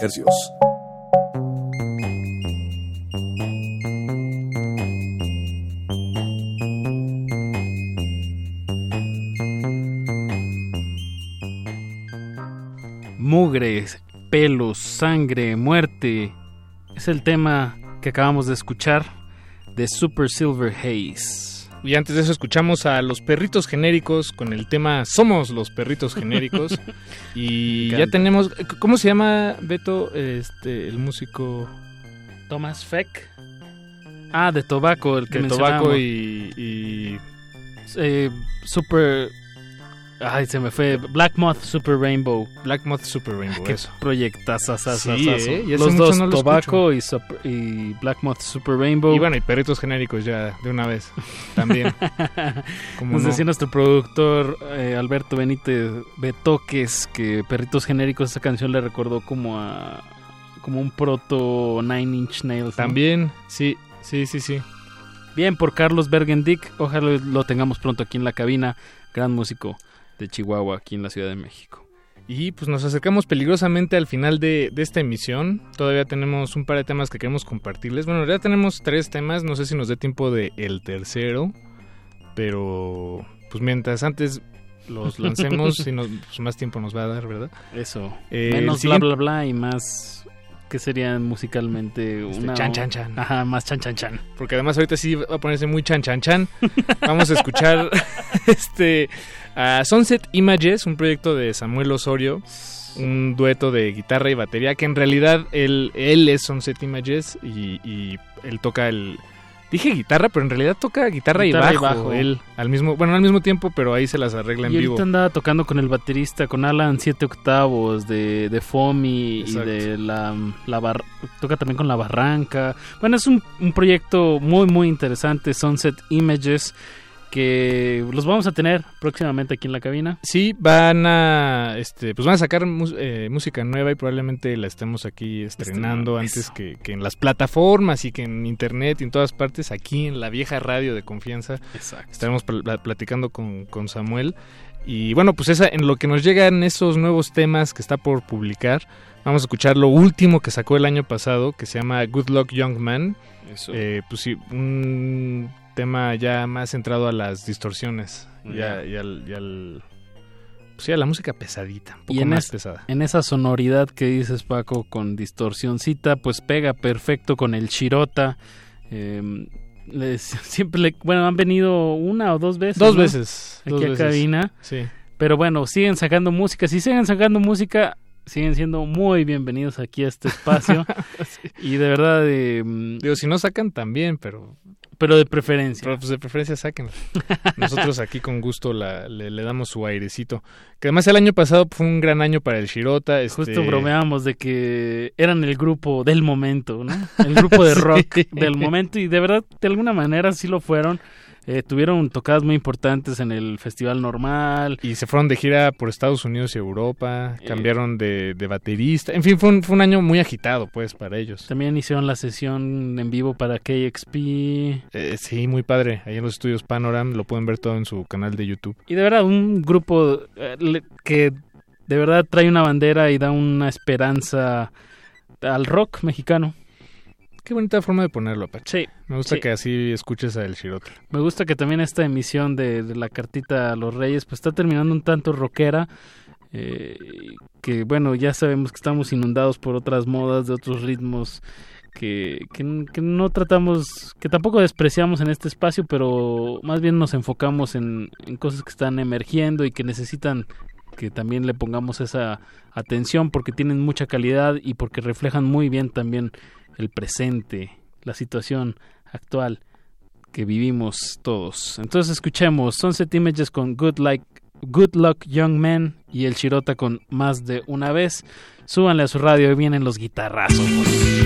Cultivo de ejercicios. Mugre, pelos, sangre, muerte. Es el tema que acabamos de escuchar de Super Silver Haze. Y antes de eso escuchamos a los perritos genéricos con el tema Somos los perritos genéricos. y ya tenemos. ¿Cómo se llama, Beto, este, el músico? Thomas Feck. Ah, de Tobacco, el que de. Tobacco y. y- Eh, super. Ay, se me fue. Black Moth Super Rainbow. Black Moth Super Rainbow, Qué eso. proyectazazazazo. Sí, ¿eh? Los dos, no lo Tobacco y, y Black Moth Super Rainbow. Y bueno, y perritos genéricos ya de una vez. También. Como Nos no. decía nuestro productor eh, Alberto Benítez Betoques que Perritos Genéricos esa canción le recordó como a como un proto Nine Inch Nails. ¿no? También, sí, sí, sí, sí. Bien por Carlos Bergendick, ojalá lo tengamos pronto aquí en la cabina, gran músico de Chihuahua aquí en la Ciudad de México. Y pues nos acercamos peligrosamente al final de, de esta emisión. Todavía tenemos un par de temas que queremos compartirles. Bueno, ya tenemos tres temas. No sé si nos dé tiempo de el tercero. Pero pues mientras antes los lancemos, y nos, pues, más tiempo nos va a dar, ¿verdad? Eso. Eh, Menos bla bla bla y más que serían musicalmente Este, una chan, chan, chan. Ajá, más chan chan chan. Porque además ahorita sí va a ponerse muy chan chan chan. Vamos a escuchar este a Sunset Images, un proyecto de Samuel Osorio, un dueto de guitarra y batería que en realidad él, él es Sunset Images y, y él toca el dije guitarra, pero en realidad toca guitarra, Guitarra y, y bajo, bajo. él al mismo bueno al mismo tiempo, pero ahí se las arregla en y vivo. ahorita andaba tocando con el baterista, con Alan 7 octavos de, de Fomi y de la, la Bar- toca también con la Barranca. Bueno, es un, un proyecto muy muy interesante, Sunset Images, que los vamos a tener próximamente aquí en la cabina. Sí, van a, este, pues van a sacar eh, música nueva y probablemente la estemos aquí estrenando antes que, que en las plataformas y que en internet y en todas partes, aquí en la vieja radio de confianza. Exacto. Estaremos pl- pl- platicando con, con Samuel. Y bueno, pues esa, en lo que nos llegan esos nuevos temas que está por publicar, vamos a escuchar lo último que sacó el año pasado, que se llama Good Luck Young Man. Eso. Eh, pues sí, un tema ya más centrado a las distorsiones y, Ya. a- y al, y al- pues sí, a la música pesadita, un poco Y en, más es- pesada. en esa sonoridad que dices Paco con distorsioncita, pues pega perfecto con el Shirota. Eh, les- siempre le, bueno, han venido una o dos veces. Dos ¿no? veces, Aquí dos a veces. cabina. Sí. Pero bueno, siguen sacando música. Si siguen sacando música, siguen siendo muy bienvenidos aquí a este espacio. Y de verdad, eh, Digo, si no sacan también, pero pero de preferencia. Pero, pues de preferencia sáquenla. Nosotros aquí con gusto la- le, le damos su airecito. Que además el año pasado fue un gran año para el Shirota. Este... Justo bromeábamos de que eran el grupo del momento, ¿no? El grupo de rock Sí. del momento y de verdad, de alguna manera sí lo fueron. Eh, tuvieron tocadas muy importantes en el Festival Normal. Y se fueron de gira por Estados Unidos y Europa. Eh. Cambiaron de, de baterista. En fin, fue un, fue un año muy agitado, pues, para ellos. También hicieron la sesión en vivo para KXP. Eh, sí, muy padre. Ahí en los estudios Panoram lo pueden ver todo en su canal de YouTube. Y de verdad, un grupo eh, que de verdad trae una bandera y da una esperanza al rock mexicano. Qué bonita forma de ponerlo, Apache. Sí. Me gusta Sí. que así escuches a El. Me gusta que también esta emisión de, de la cartita a los reyes pues está terminando un tanto rockera. eh, que bueno, ya sabemos que estamos inundados por otras modas, de otros ritmos que, que, no tratamos, que tampoco despreciamos en este espacio, pero más bien nos enfocamos en, en cosas que están emergiendo y que necesitan que también le pongamos esa atención porque tienen mucha calidad y porque reflejan muy bien también el presente, la situación actual que vivimos todos. Entonces escuchemos Sunset Images con Good Like Good Luck Young Men y el Chirota con Más de una vez. Súbanle a su radio y vienen los guitarrazos.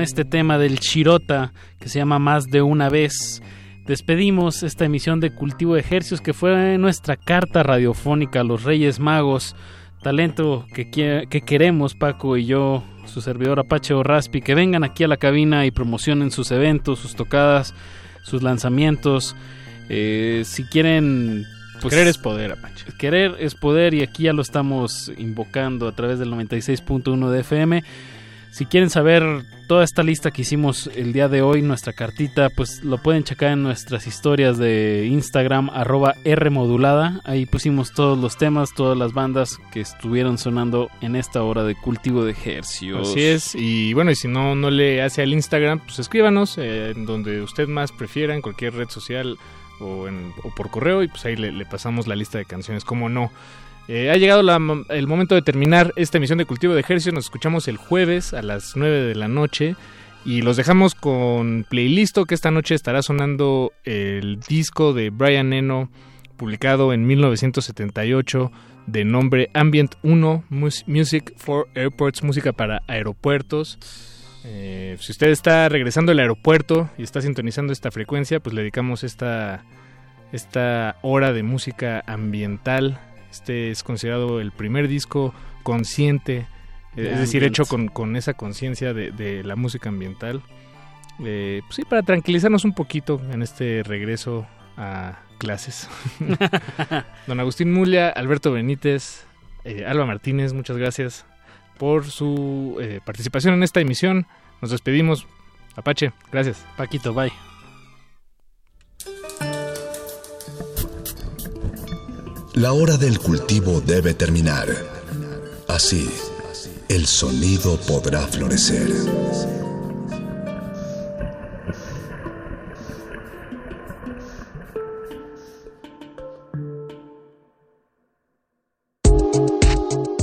Con este tema del Chirota, que se llama Más de una vez, despedimos esta emisión de Cultivo de Ejercios, que fue nuestra carta radiofónica a los Reyes Magos, talento que, que queremos Paco y yo, su servidor Apache o Raspi, que vengan aquí a la cabina y promocionen sus eventos, sus tocadas, sus lanzamientos. Eh, si quieren... pues, Querer es poder, Apache. Querer es poder y aquí ya lo estamos invocando a través del 96.1 de FM. Si quieren saber toda esta lista que hicimos el día de hoy, nuestra cartita, pues lo pueden checar en nuestras historias de Instagram, arroba Rmodulada. Ahí pusimos todos los temas, todas las bandas que estuvieron sonando en esta hora de cultivo de ejercicios. Así es, y bueno, y si no, no le hace al Instagram, pues escríbanos eh, en donde usted más prefiera, en cualquier red social o, en- o por correo, y pues ahí le, le pasamos la lista de canciones, como no. Eh, ha llegado el momento de terminar esta emisión de Cultivo de Ejercicio, nos escuchamos el jueves a las 9 de la noche. Y los dejamos con Playlisto, que esta noche estará sonando el disco de Brian Eno, publicado en 1978, de nombre Ambient 1, Mus- Music for Airports, música para aeropuertos. Eh, si usted está regresando al aeropuerto y está sintonizando esta frecuencia, pues le dedicamos esta, esta hora de música ambiental. Este es considerado el primer disco consciente, eh, De es decir, hecho con, con esa conciencia de, de la música ambiental. Eh, pues sí, para tranquilizarnos un poquito en este regreso a clases. Don Agustín Mulia, Alberto Benítez, eh, Alba Martínez, muchas gracias por su eh, participación en esta emisión. Nos despedimos. Apache, gracias. Paquito, bye. La hora del cultivo debe terminar. Así, el sonido podrá florecer.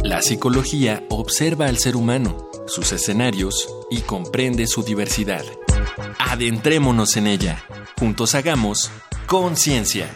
La psicología observa al ser humano, sus escenarios y comprende su diversidad. Adentrémonos en ella. Juntos hagamos conciencia,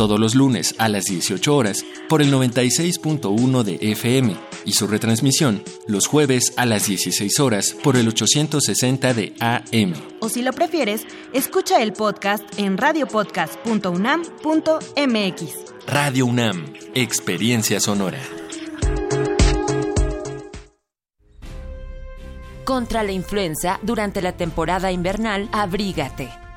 Todos los lunes a las 18 horas por el 96.1 de FM y su retransmisión los jueves a las 16 horas por el 860 de AM. O si lo prefieres, escucha el podcast en radiopodcast.unam.mx. Radio UNAM, Experiencia Sonora. Contra la influenza, durante la temporada invernal, abrígate.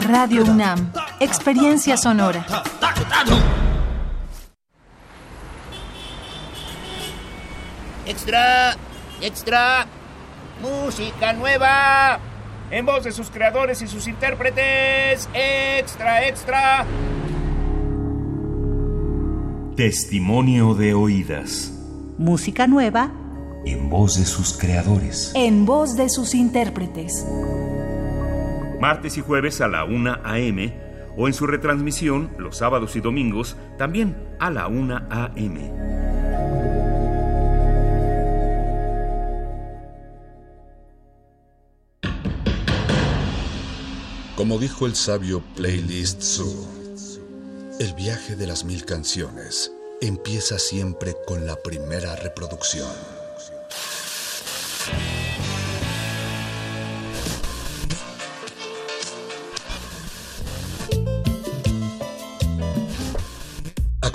Radio UNAM. Experiencia sonora. Extra, extra, música nueva. En voz de sus creadores y sus intérpretes. Extra, extra. Testimonio de oídas. Música nueva En voz de sus creadores. en voz de sus intérpretes. Martes y jueves a la 1 a.m. o en su retransmisión los sábados y domingos también a la 1 a.m. Como dijo el sabio Playlist Zoo, el viaje de las mil canciones empieza siempre con la primera reproducción.